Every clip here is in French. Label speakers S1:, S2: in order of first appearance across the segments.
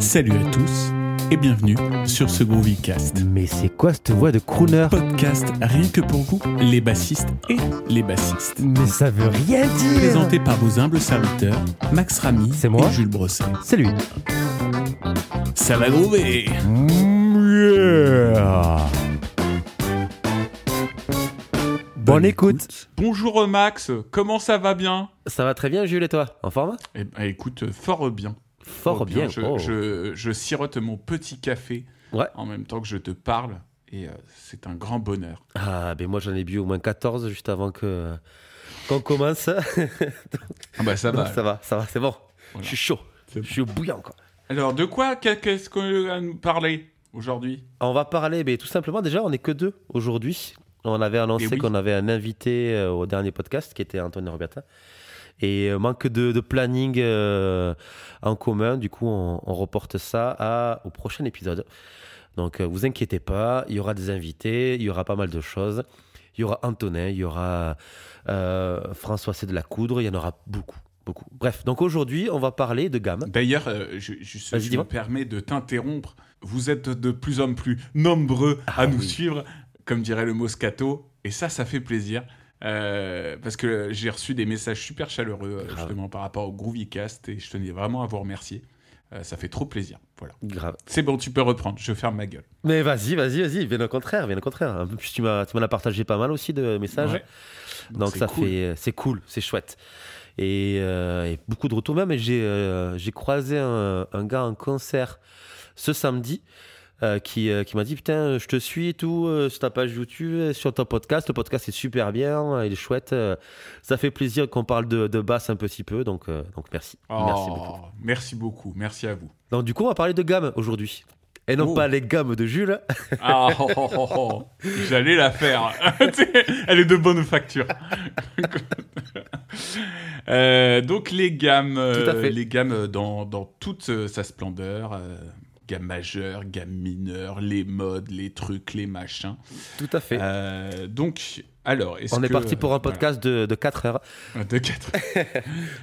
S1: Salut à tous et bienvenue sur ce Groovycast.
S2: Mais c'est quoi cette voix de crooner?
S1: Podcast rien que pour vous, les bassistes et les bassistes.
S2: Mais ça veut rien dire
S1: Présenté par vos humbles serviteurs, Max Ramy
S2: C'est moi
S1: et Jules Brosset.
S2: C'est lui.
S1: Ça va groover
S2: Bonne écoute.
S1: Bonjour Max, comment ça va bien?
S2: Ça va très bien Jules et toi? En forme?
S1: Eh ben écoute, fort bien.
S2: Fort bien.
S1: Je,
S2: oh.
S1: je- je sirote mon petit café
S2: Ouais.
S1: en même temps que je te parle et euh, c'est un grand bonheur.
S2: Ah ben moi j'en ai bu au moins 14 juste avant que qu'on commence.
S1: Ah bah ça
S2: Donc,
S1: va.
S2: ça va, ça va, c'est bon.
S1: Voilà.
S2: Je suis chaud. Je suis bouillant quoi.
S1: Alors de quoi qu'est- qu'est-ce qu'on va nous parler aujourd'hui?
S2: On va parler, mais tout simplement déjà on n'est que deux aujourd'hui. On avait annoncé
S1: Eh oui.
S2: qu'on avait un invité euh, au dernier podcast qui était Antonio Roberta. Et euh, manque de, de planning euh, en commun, du coup on, on reporte ça à, au prochain épisode. Donc euh, vous inquiétez pas, il y aura des invités, il y aura pas mal de choses. Il y aura Antonin, il y aura euh, François C de la Coudre, il y en aura beaucoup, beaucoup. Bref, donc aujourd'hui on va parler de gamme.
S1: D'ailleurs, euh, je, je- me permets de t'interrompre. Vous êtes de plus en plus nombreux à
S2: Ah
S1: nous
S2: oui.
S1: suivre, comme dirait le Moscato, et ça, ça fait plaisir. Euh, parce que j'ai reçu des messages super chaleureux euh,
S2: Grave.
S1: justement par rapport au Groovycast et je tenais vraiment à vous remercier. Euh, ça fait trop plaisir. Voilà.
S2: Grave.
S1: C'est bon, tu peux reprendre. Je ferme ma gueule.
S2: Mais vas-y, vas-y, vas-y, bien au contraire, bien au contraire. En plus, tu m'as, tu m'en as partagé pas mal aussi de messages.
S1: Ouais.
S2: Donc
S1: c'est
S2: ça
S1: cool.
S2: fait, c'est cool, c'est chouette. Et, euh, et beaucoup de retours même. J'ai croisé un, un gars en concert ce samedi. Euh, qui, euh, qui m'a dit putain je te suis et tout euh, sur ta page YouTube euh, sur ton podcast le podcast est super bien il est chouette ça fait plaisir qu'on parle de, de basse un petit peu donc, donc merci merci
S1: Oh,
S2: beaucoup
S1: Merci beaucoup. Merci à vous.
S2: donc du coup on va parler de gamme aujourd'hui et non
S1: Oh.
S2: pas les gammes de Jules
S1: Ah, oh, oh, oh, oh. J'allais la faire. Elle est de bonne facture. Euh, donc les gammes,
S2: Tout à fait.
S1: les gammes dans, dans toute sa splendeur, euh, gamme majeure, gamme mineure, les modes, les trucs, les machins.
S2: tout à fait
S1: Euh, donc, alors,
S2: on est parti pour un
S1: voilà.
S2: podcast de, de 4 heures
S1: de quatre.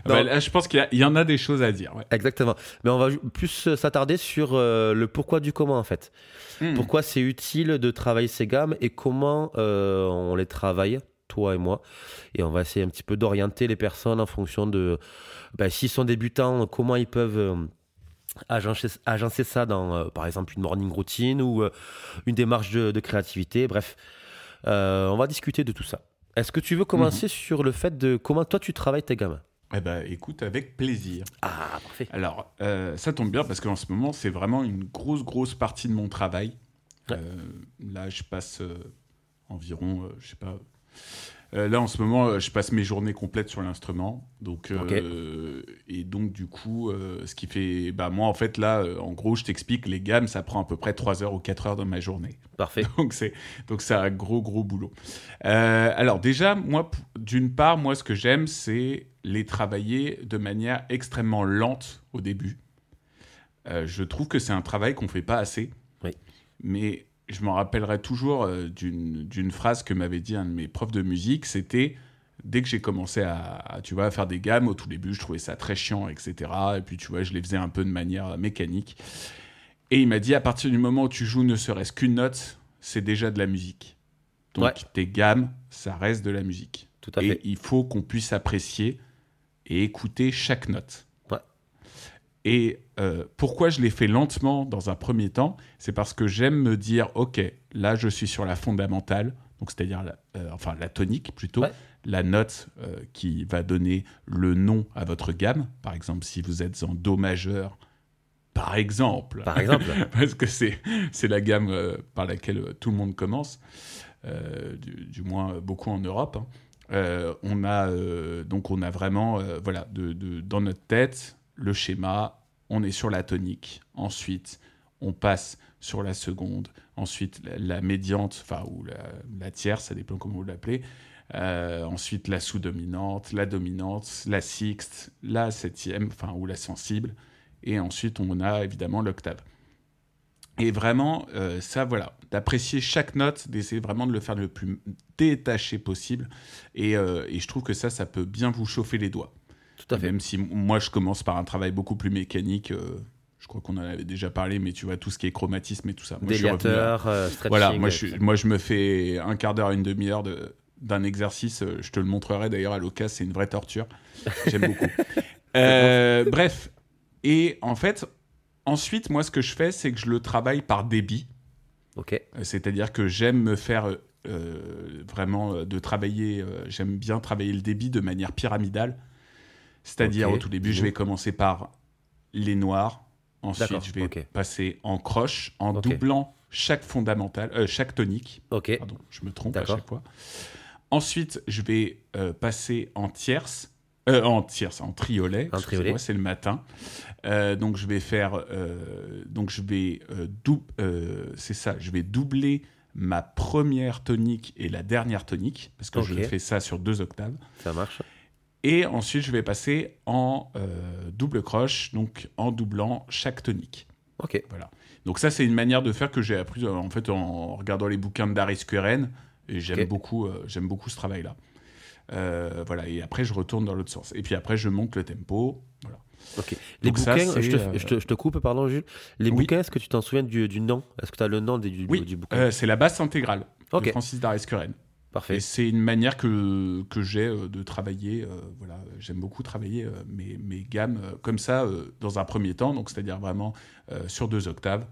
S2: Non.
S1: Bah, là, je pense qu'il y en a des choses à dire. ouais.
S2: Exactement. Mais on va plus euh, s'attarder sur euh, le pourquoi du comment en fait.
S1: Hmm.
S2: Pourquoi c'est utile de travailler ces gammes et comment euh, on les travaille, toi et moi. Et on va essayer un petit peu d'orienter les personnes en fonction de ben, s'ils sont débutants, comment ils peuvent agencer, agencer ça dans euh, par exemple une morning routine ou euh, une démarche de, de créativité. Bref, Euh, on va discuter de tout ça. Est-ce que tu veux commencer sur le fait de comment toi tu travailles tes gammes
S1: Eh ben, écoute, avec plaisir.
S2: Ah, parfait.
S1: Alors, euh, ça tombe bien parce qu'en ce moment, c'est vraiment une grosse, grosse partie de mon travail.
S2: Ouais.
S1: Euh, là, je passe euh, environ, je sais pas. Euh, là, en ce moment, euh, je passe mes journées complètes sur l'instrument. Donc, euh, et donc, du coup, euh, ce qui fait. Bah, moi, en fait, là, en gros, je t'explique, les gammes, ça prend à peu près 3 heures ou 4 heures de ma journée.
S2: Parfait.
S1: Donc c'est donc c'est un gros gros boulot. Alors déjà moi d'une part moi ce que j'aime c'est les travailler de manière extrêmement lente au début. Je trouve que c'est un travail qu'on fait pas assez.
S2: Oui.
S1: Mais je me rappellerai toujours euh, d'une d'une phrase que m'avait dit un de mes profs de musique. C'était dès que j'ai commencé à, à, tu vois à faire des gammes au tout début je trouvais ça très chiant etc. Et puis tu vois je les faisais un peu de manière mécanique. Et il m'a dit, à partir du moment où tu joues ne serait-ce qu'une note, c'est déjà de la musique. Donc
S2: Ouais.
S1: tes gammes, ça reste de la musique.
S2: Tout à
S1: et
S2: fait.
S1: il faut qu'on puisse apprécier et écouter chaque note. Et euh, pourquoi je l'ai fait lentement dans un premier temps C'est parce que j'aime me dire, ok, là je suis sur la fondamentale, donc c'est-à-dire la, euh, enfin la tonique plutôt,
S2: Ouais.
S1: la note euh, qui va donner le nom à votre gamme. Par exemple, si vous êtes en Do majeur, par exemple,
S2: Par exemple.
S1: parce que c'est c'est la gamme par laquelle tout le monde commence, du, du moins beaucoup en Europe. hein. On a donc on a vraiment voilà de, de- dans notre tête le schéma. On est sur la tonique. Ensuite, on passe sur la seconde. Ensuite, la, la médiante, enfin ou la, tierce, ça dépend comment vous l'appelez. Euh, ensuite, la sous-dominante, la dominante, la sixte, la septième, enfin ou la sensible. Et ensuite, on a évidemment l'octave. Et vraiment, euh, ça, voilà, d'apprécier chaque note, d'essayer vraiment de le faire le plus détaché possible. Et, euh, et je trouve que ça, ça peut bien vous chauffer les doigts.
S2: Tout à fait.
S1: Même si moi, je commence par un travail beaucoup plus mécanique, euh, je crois qu'on en avait déjà parlé, mais tu vois, tout ce qui est chromatisme et tout ça.
S2: Moi, Déliateur, euh, stretching.
S1: Voilà, moi je, moi je me fais un quart d'heure, une demi-heure d'un exercice. Euh, je te le montrerai d'ailleurs à l'occasion, c'est une vraie torture. J'aime beaucoup. Euh, bref, et en fait, ensuite, moi ce que je fais, c'est que je le travaille par débit.
S2: Ok.
S1: C'est-à-dire que j'aime me faire vraiment de travailler, j'aime bien travailler le débit de manière pyramidale. C'est-à-dire au tout début, je vais commencer par les noirs, Ensuite, je vais passer en croche, en doublant chaque fondamental, euh, chaque tonique.
S2: Ok.
S1: Pardon, je me trompe à chaque fois. Ensuite, je vais euh, passer en tierce, euh, en tierce, en triolet. En triolet. C'est le matin. donc je vais faire, donc je vais c'est ça, je vais doubler ma première tonique et la dernière tonique parce que je fais ça sur deux octaves.
S2: Ça marche.
S1: Et ensuite, je vais passer en euh, double croche, donc en doublant chaque tonique.
S2: Ok.
S1: Voilà. Donc ça, c'est une manière de faire que j'ai appris en fait en regardant les bouquins de Darius Queren. Et j'aime beaucoup, euh, j'aime beaucoup ce travail-là. Euh, voilà. Et après, je retourne dans l'autre sens. Et puis après, je monte le tempo. Voilà.
S2: Ok. Les bouquins, je, te, coupe, pardon, Jules. Les bouquins, est-ce que tu t'en souviens du, du nom? Est-ce que tu as le nom du,
S1: oui.
S2: du bouquin?
S1: C'est la basse intégrale de Francis Darius Queren.
S2: Parfait.
S1: c'est une manière que, que j'ai euh, de travailler. Euh, voilà, j'aime beaucoup travailler euh, mes, mes, gammes comme ça dans un premier temps, donc c'est-à-dire vraiment sur deux octaves.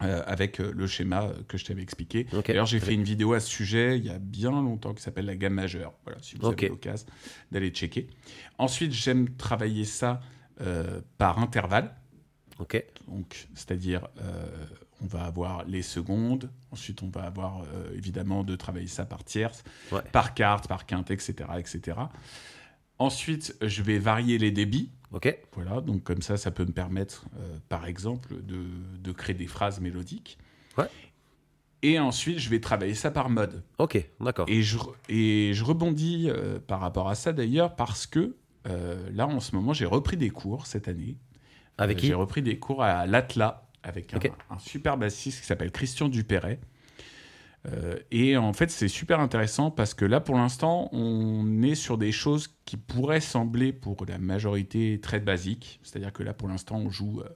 S1: avec le schéma que je t'avais expliqué. D'ailleurs, j'ai fait une vidéo à ce sujet il y a bien longtemps qui s'appelle la gamme majeure. Voilà, si vous avez l'occasion d'aller checker. Ensuite, j'aime travailler ça par intervalle.
S2: Ok.
S1: Donc, c'est-à-dire, on va avoir les secondes. Ensuite, on va avoir euh, évidemment de travailler ça par tierce, par carte, par quinte, etc., etc. Ensuite, je vais varier les débits.
S2: Ok.
S1: Voilà, donc comme ça, ça peut me permettre, euh, par exemple, de, créer des phrases mélodiques.
S2: Ouais.
S1: Et ensuite, je vais travailler ça par mode.
S2: Ok, d'accord.
S1: Et je, et je rebondis euh, par rapport à ça d'ailleurs parce que là, en ce moment, j'ai repris des cours cette année.
S2: Avec qui?
S1: J'ai repris des cours à l'Atla avec un, super bassiste qui s'appelle Christian Dupéret. Euh, et en fait, c'est super intéressant parce que là, pour l'instant, on est sur des choses qui pourraient sembler pour la majorité très basiques. C'est-à-dire que là, pour l'instant, on joue, euh,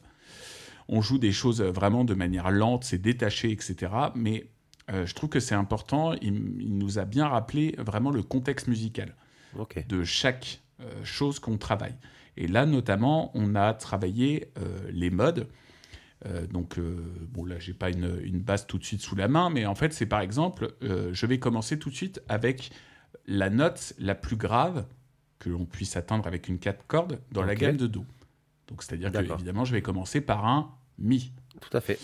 S1: on joue des choses vraiment de manière lente, c'est détaché, etc. Mais euh, je trouve que c'est important. Il, nous a bien rappelé vraiment le contexte musical de chaque chose qu'on travaille. Et là, notamment, on a travaillé les modes. Euh, donc, euh, bon, là, j'ai pas une, une, base tout de suite sous la main, mais en fait, c'est par exemple, euh, je vais commencer tout de suite avec la note la plus grave que l'on puisse atteindre avec une 4 cordes dans la gamme de Do. Donc, c'est-à-dire que, évidemment, je vais commencer par un Mi.
S2: Tout à fait.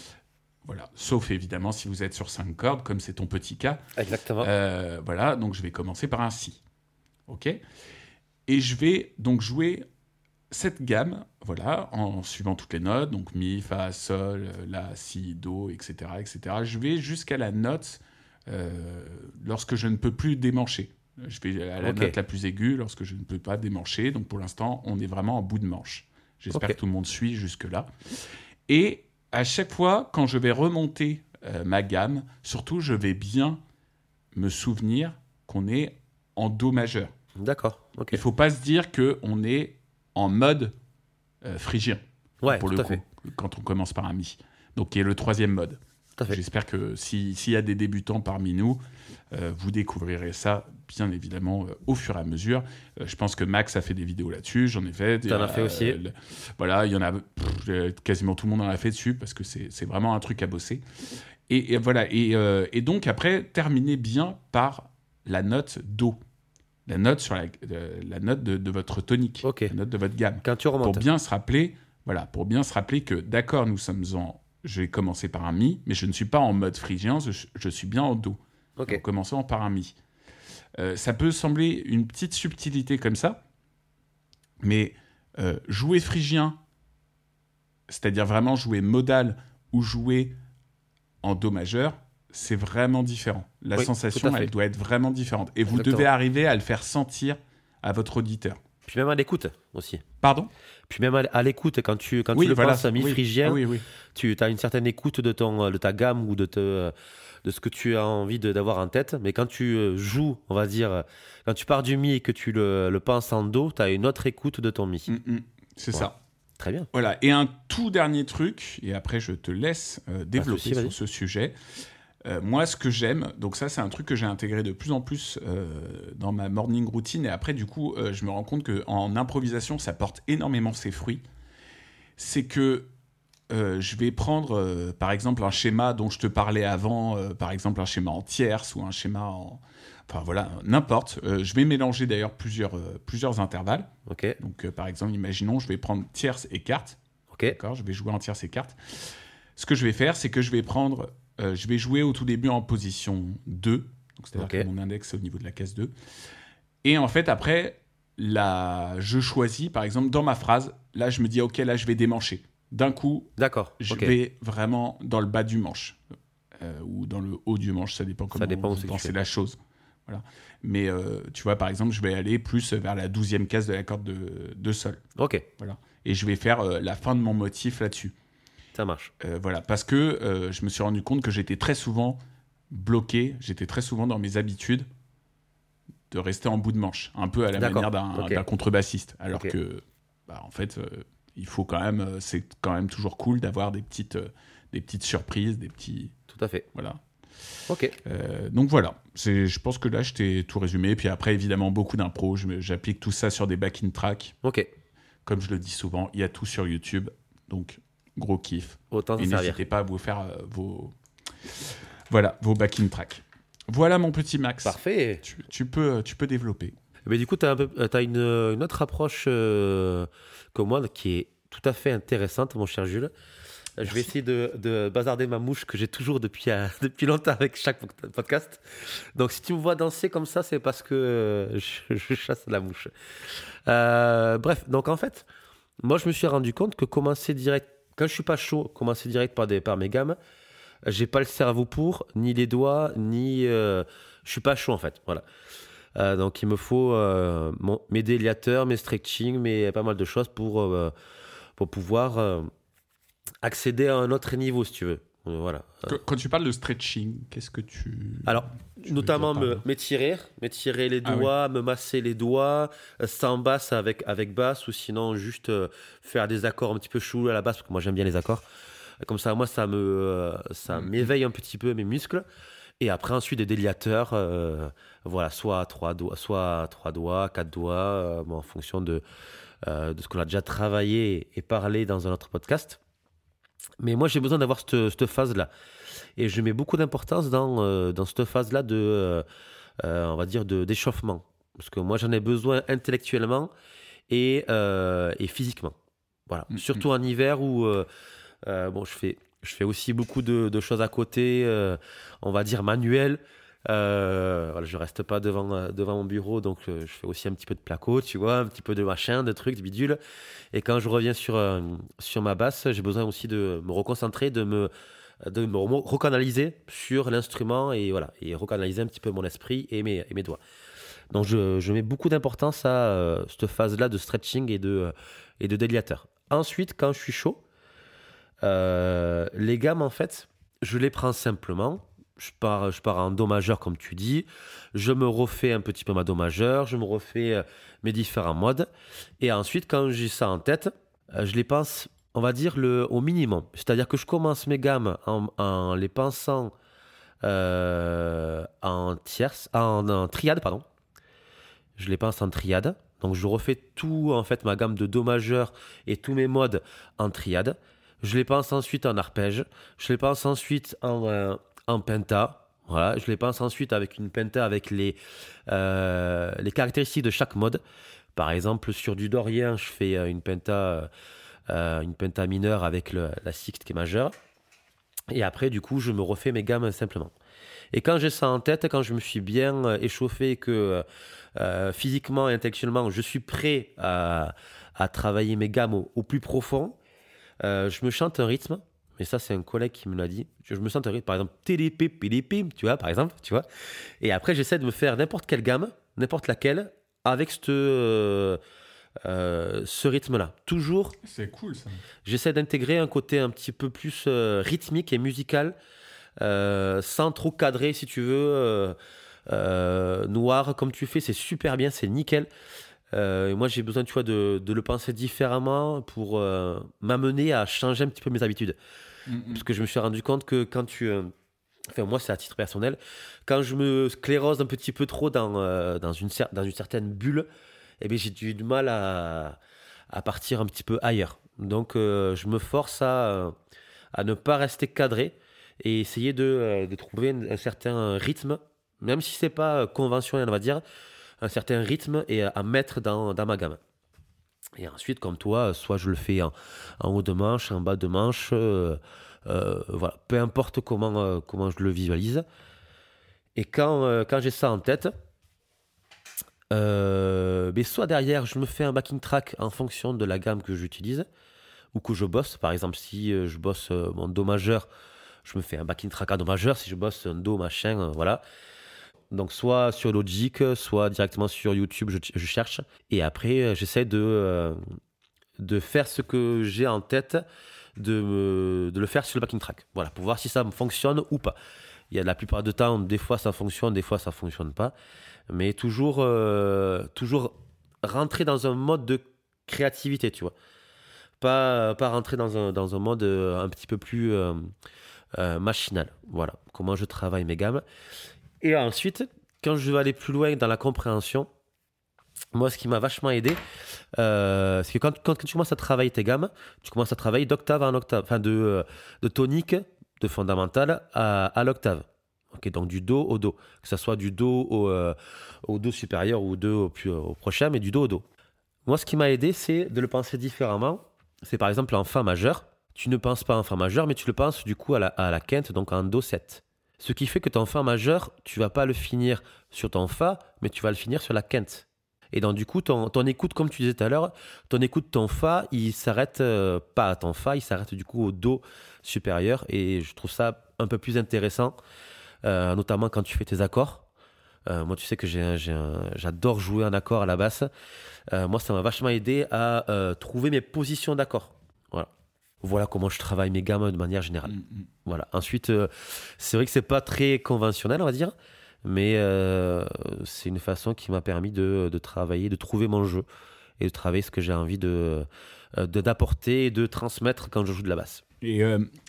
S1: Voilà. Sauf évidemment si vous êtes sur 5 cordes, comme c'est ton petit cas.
S2: Exactement.
S1: voilà, donc je vais commencer par un Si. OK? Et je vais donc jouer cette gamme, voilà, en suivant toutes les notes, donc mi, fa, sol, la, si, do, etc., etc., je vais jusqu'à la note euh, lorsque je ne peux plus démancher. Je vais à la note la plus aiguë lorsque je ne peux pas démancher. Donc pour l'instant, on est vraiment en bout de manche. J'espère que tout le monde suit jusque-là. Et à chaque fois, quand je vais remonter euh, ma gamme, surtout, je vais bien me souvenir qu'on est en Do majeur.
S2: D'accord.
S1: Il ne faut pas se dire qu'on est en mode euh, phrygien.
S2: Ouais,
S1: pour
S2: le coup,
S1: quand on commence par un mi. Donc, qui est le troisième mode. J'espère que s'il y a des débutants parmi nous, euh, vous découvrirez ça, bien évidemment, euh, au fur et à mesure. je pense que Max a fait des vidéos là-dessus, j'en ai fait.
S2: en as fait aussi.
S1: voilà, il y en a, quasiment tout le monde en a fait dessus, parce que c'est vraiment un truc à bosser. Et, voilà, et, et, donc après, terminez bien par la note Do la note sur la, euh, la note de, votre tonique, la note de votre gamme.
S2: Quand tu remontes.
S1: Pour bien se rappeler, voilà, pour bien se rappeler que d'accord, nous sommes en, je vais commencer par un mi, mais je ne suis pas en mode phrygien, je, suis bien en do.
S2: Ok.
S1: En commençant par un mi. Euh, ça peut sembler une petite subtilité comme ça, mais euh, jouer phrygien, c'est-à-dire vraiment jouer modal ou jouer en do majeur, c'est vraiment différent. La sensation, elle doit être vraiment différente. Et vous devez arriver à le faire sentir à votre auditeur.
S2: Puis même à l'écoute aussi.
S1: Pardon?
S2: Puis même à l'écoute, quand tu, quand tu le penses à mi-phrygien, tu as une certaine écoute de, ton, de ta gamme ou de, te, de ce que tu as envie d'avoir en tête. Mais quand tu euh, joues, on va dire, quand tu pars du mi et que tu le, le penses en do, tu as une autre écoute de ton mi.
S1: Mm, mm. c'est ça.
S2: Très bien.
S1: Voilà. Et un tout dernier truc, et après je te laisse euh, développer
S2: souci,
S1: sur ce sujet. Euh, moi, ce que j'aime, donc ça, c'est un truc que j'ai intégré de plus en plus euh, dans ma morning routine. Et après, du coup, euh, je me rends compte qu'en improvisation, ça porte énormément ses fruits. C'est que je vais prendre, par exemple, un schéma dont je te parlais avant, par exemple, un schéma en tierce ou un schéma en. Enfin, voilà, n'importe. Je vais mélanger d'ailleurs plusieurs, plusieurs intervalles.
S2: Ok,
S1: Donc, par exemple, imaginons, je vais prendre tierce et carte.
S2: ok,
S1: D'accord, je vais jouer en tierce et carte. Ce que je vais faire, c'est que je vais prendre, euh, je vais jouer au tout début en position 2, donc c'est-à-dire que mon index est au niveau de la case 2. Et en fait, après, là, je choisis, par exemple, dans ma phrase, là, je me dis, ok, là, je vais démancher. D'un coup,
S2: d'accord.
S1: je vais vraiment dans le bas du manche, euh, ou dans le haut du manche, ça dépend comment
S2: dépend où
S1: vous pensez la chose. Voilà. Mais euh, tu vois, par exemple, je vais aller plus vers la douzième case de la corde de, de sol.
S2: Ok,
S1: Et je vais faire euh, la fin de mon motif là-dessus.
S2: Ça marche.
S1: Euh, voilà, parce que euh, je me suis rendu compte que j'étais très souvent bloqué, j'étais très souvent dans mes habitudes de rester en bout de manche, un peu à la manière d'un contrebassiste. Alors que, bah, en fait, euh, il faut quand même, c'est quand même toujours cool d'avoir des petites, des petites surprises, des petits,
S2: Tout à fait.
S1: voilà.
S2: Ok,
S1: Euh, donc voilà, c'est, je pense que là, je t'ai tout résumé. Puis après, évidemment, beaucoup d'impro. J'applique tout ça sur des back-in tracks.
S2: ok.
S1: Comme je le dis souvent, il y a tout sur YouTube. Donc, gros kiff.
S2: Autant
S1: Et n'hésitez pas à vous faire euh, vos, voilà, vos backing tracks. Voilà mon petit Max.
S2: Parfait.
S1: Tu, tu peux, tu peux développer.
S2: Mais du coup, tu as, une, une autre approche euh, que moi qui est tout à fait intéressante, mon cher Jules. Je vais essayer de, de bazarder ma mouche que j'ai toujours depuis, euh, depuis longtemps avec chaque pod- podcast. Donc, si tu me vois danser comme ça, c'est parce que euh, je, je chasse la mouche. Euh, bref, donc en fait, moi, je me suis rendu compte que commencer direct, quand je suis pas chaud, commencer direct par, des, par mes gammes, j'ai pas le cerveau pour, ni les doigts, ni. euh, je suis pas chaud en fait. Voilà. Euh, donc il me faut euh, mon- mes déliateurs, mes stretching, mes pas mal de choses pour, euh, pour pouvoir accéder à un autre niveau, si tu veux. Voilà.
S1: Qu- Quand tu parles de stretching, qu'est-ce que tu.
S2: Alors, notamment me- m'étirer, m'étirer les
S1: Ah oui.
S2: doigts, me masser les doigts, euh, sans basse avec, avec basse, ou sinon juste euh, faire des accords un petit peu chelous à la basse, parce que moi j'aime bien les accords. Comme ça, moi, ça me, euh, ça
S1: Mhm.
S2: m'éveille un petit peu mes muscles. Et après, ensuite, des déliateurs, euh, voilà, soit à trois doigts, soit à trois doigts, quatre doigts, euh, bon, en fonction de, euh, de ce qu'on a déjà travaillé et parlé dans un autre podcast. Mais moi, j'ai besoin d'avoir cette, cette phase-là. Et je mets beaucoup d'importance dans, euh, dans cette phase-là de, euh, euh, on va dire, de- d'échauffement. Parce que moi, j'en ai besoin intellectuellement et, et physiquement. Voilà.
S1: Mhm.
S2: Surtout en hiver où, bon, je fais, je fais aussi beaucoup de, de choses à côté, on va dire manuelles. Euh, voilà, je reste pas devant, devant mon bureau, donc euh, je fais aussi un petit peu de placo, tu vois, un petit peu de machin, de trucs, de bidules. Et quand je reviens sur, euh, sur ma basse, j'ai besoin aussi de me reconcentrer, de me, de me re- recanaliser sur l'instrument et voilà, et recanaliser un petit peu mon esprit et mes, et mes doigts. Donc je, je mets beaucoup d'importance à euh, cette phase-là de stretching et de, euh, et de déliateur. Ensuite, quand je suis chaud, euh, les gammes, en fait, je les prends simplement. Je pars, je pars en do majeur, comme tu dis. Je me refais un petit peu ma do majeur. Je me refais mes différents modes. Et ensuite, quand j'ai ça en tête, je les pense, on va dire, le, au minimum. C'est-à-dire que je commence mes gammes en, les pensant euh, en tierce, en, en triade, pardon. Je les pense en triade. Donc je refais tout, en fait, ma gamme de do majeur et tous mes modes en triade. Je les pense ensuite en arpège. Je les pense ensuite en, euh, en penta. Voilà. Je les pense ensuite avec une penta avec les, euh, les caractéristiques de chaque mode. Par exemple, sur du dorien, je fais une penta, euh, une penta mineure avec la sixte qui est majeure. Et après, du coup, je me refais mes gammes simplement. Et quand j'ai ça en tête, quand je me suis bien euh, échauffé, que euh, physiquement et intellectuellement, je suis prêt à, à travailler mes gammes au, plus profond, je me chante un rythme. Mais ça, c'est un collègue qui me l'a dit. Je me chante un rythme, par exemple, télépé, pélépé, tu vois, par exemple, tu vois. Et après, j'essaie de me faire n'importe quelle gamme, n'importe laquelle, avec cette, euh, ce rythme-là. Toujours
S1: C'est cool ça.
S2: J'essaie d'intégrer un côté un petit peu plus euh, rythmique et musical, euh, sans trop cadrer, si tu veux. noir, comme tu fais, c'est super bien, c'est nickel. Moi, j'ai besoin, tu vois, de, de, le penser différemment pour m'amener à changer un petit peu mes habitudes. Mm, Parce que je me suis rendu compte que quand tu enfin moi c'est à titre personnel, quand je me sclérose un petit peu trop dans, dans, une, dans une certaine bulle, eh bien, j'ai du mal à, à, partir un petit peu ailleurs. Donc je me force à, à ne pas rester cadré et essayer de, euh, de trouver un, certain rythme, même si c'est pas conventionnel, on va dire, un certain rythme et à, mettre dans, dans, ma gamme. Et ensuite, comme toi, soit je le fais en, en haut de manche, en bas de manche, euh, euh, voilà, peu importe comment, comment je le visualise. Et quand, quand j'ai ça en tête, mais soit derrière, je me fais un backing track en fonction de la gamme que j'utilise ou que je bosse. Par exemple, si je bosse mon Do majeur, je me fais un backing track à Do majeur. Si je bosse un Do machin, euh, voilà. Donc soit sur Logic, soit directement sur YouTube, je, cherche. Et après, euh, j'essaie de, euh, de faire ce que j'ai en tête, de, de le faire sur le backing track. Voilà, pour voir si ça fonctionne ou pas. Il y a la plupart du temps, des fois ça fonctionne, des fois ça fonctionne pas. Mais toujours, toujours rentrer dans un mode de créativité, tu vois. Pas, pas rentrer dans un, mode un petit peu plus euh, machinal. Voilà, comment je travaille mes gammes. Et ensuite, quand je vais aller plus loin dans la compréhension, moi, ce qui m'a vachement aidé, euh, c'est que quand, quand, tu commences à travailler tes gammes, tu commences à travailler d'octave en octave, enfin de, euh, tonique, de fondamental à, à l'octave. Ok, donc du Do au Do, que ce soit du Do au, au Do supérieur ou Do au, au, prochain, mais du Do au Do. Moi, ce qui m'a aidé, c'est de le penser différemment. C'est par exemple en Fa majeur tu ne penses pas en Fa majeur, mais tu le penses du coup à la, quinte, donc en Do 7. Ce qui fait que ton Fa majeur, tu vas pas le finir sur ton Fa, mais tu vas le finir sur la quinte. Et donc du coup, ton, ton écoute, comme tu disais tout à l'heure, ton écoute, ton Fa, il s'arrête euh, pas à ton Fa, il s'arrête du coup au Do supérieur. Et je trouve ça un peu plus intéressant, euh, notamment quand tu fais tes accords. Euh, moi, tu sais que j'adore jouer un accord à la basse. moi, ça m'a vachement aidé à trouver mes positions d'accord. Voilà comment je travaille mes gammes de manière générale. Mm, mm. Voilà. Ensuite, euh, c'est vrai que c'est pas très conventionnel, on va dire, mais euh, c'est une façon qui m'a permis de, travailler, de trouver mon jeu et de travailler ce que j'ai envie de euh, d'apporter et de transmettre quand je joue de la basse.
S1: Et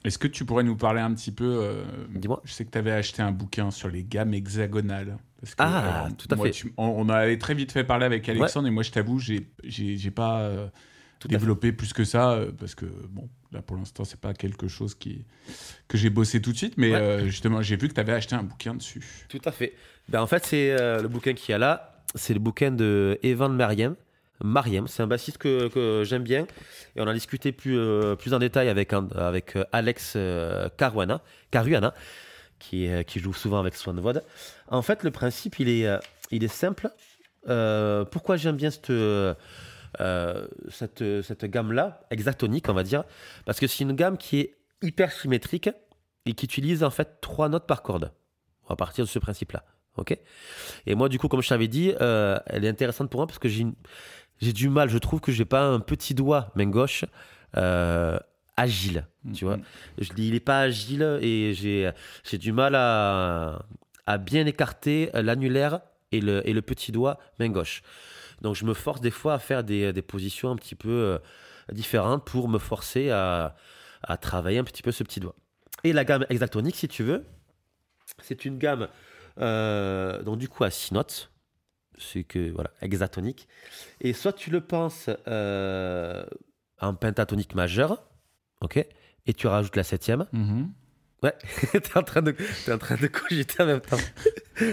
S1: est-ce que tu pourrais nous parler un petit peu
S2: Dis-moi.
S1: Je sais que tu avais acheté un bouquin sur les gammes hexagonales.
S2: ah, tout à fait.
S1: on, avait très vite fait parler avec Alexandre et moi, je t'avoue, j'ai pas développé plus que ça parce que bon, Là, pour l'instant, c'est pas quelque chose qui... que j'ai bossé tout de suite, mais euh, justement, j'ai vu que tu avais acheté un bouquin dessus.
S2: Tout à fait. Ben, en fait, c'est euh, le bouquin qu'il y a là, c'est le bouquin de Evan Mariem. Mariem, c'est un bassiste que, j'aime bien. Et on a discuté plus, euh, en détail avec, avec Alex Caruana, Caruana qui, joue souvent avec Swan Vod. En fait, le principe, il est, simple. pourquoi j'aime bien cette euh, gamme-là, hexatonique, on va dire, parce que c'est une gamme qui est hyper symétrique et qui utilise en fait trois notes par corde. Va partir de ce principe-là. ok? Et moi, du coup, comme je t'avais dit, euh, elle est intéressante pour moi parce que j'ai, j'ai du mal, je trouve que j'ai pas un petit doigt, main gauche, euh, agile. Tu vois, mm-hmm. je il est pas agile et j'ai, j'ai du mal à, à bien écarter l'annulaire et le, et le petit doigt, main gauche. Donc je me force des fois à faire des, des positions un petit peu euh, différentes pour me forcer à, à, travailler un petit peu ce petit doigt. Et la gamme hexatonique, si tu veux, c'est une gamme euh, donc du coup à 6 notes. C'est que voilà, hexatonique. Et soit tu le penses euh, en pentatonique majeur, ok, et tu rajoutes la septième. Mm Ouais, t'es en train de, es en train de cogiter en même temps.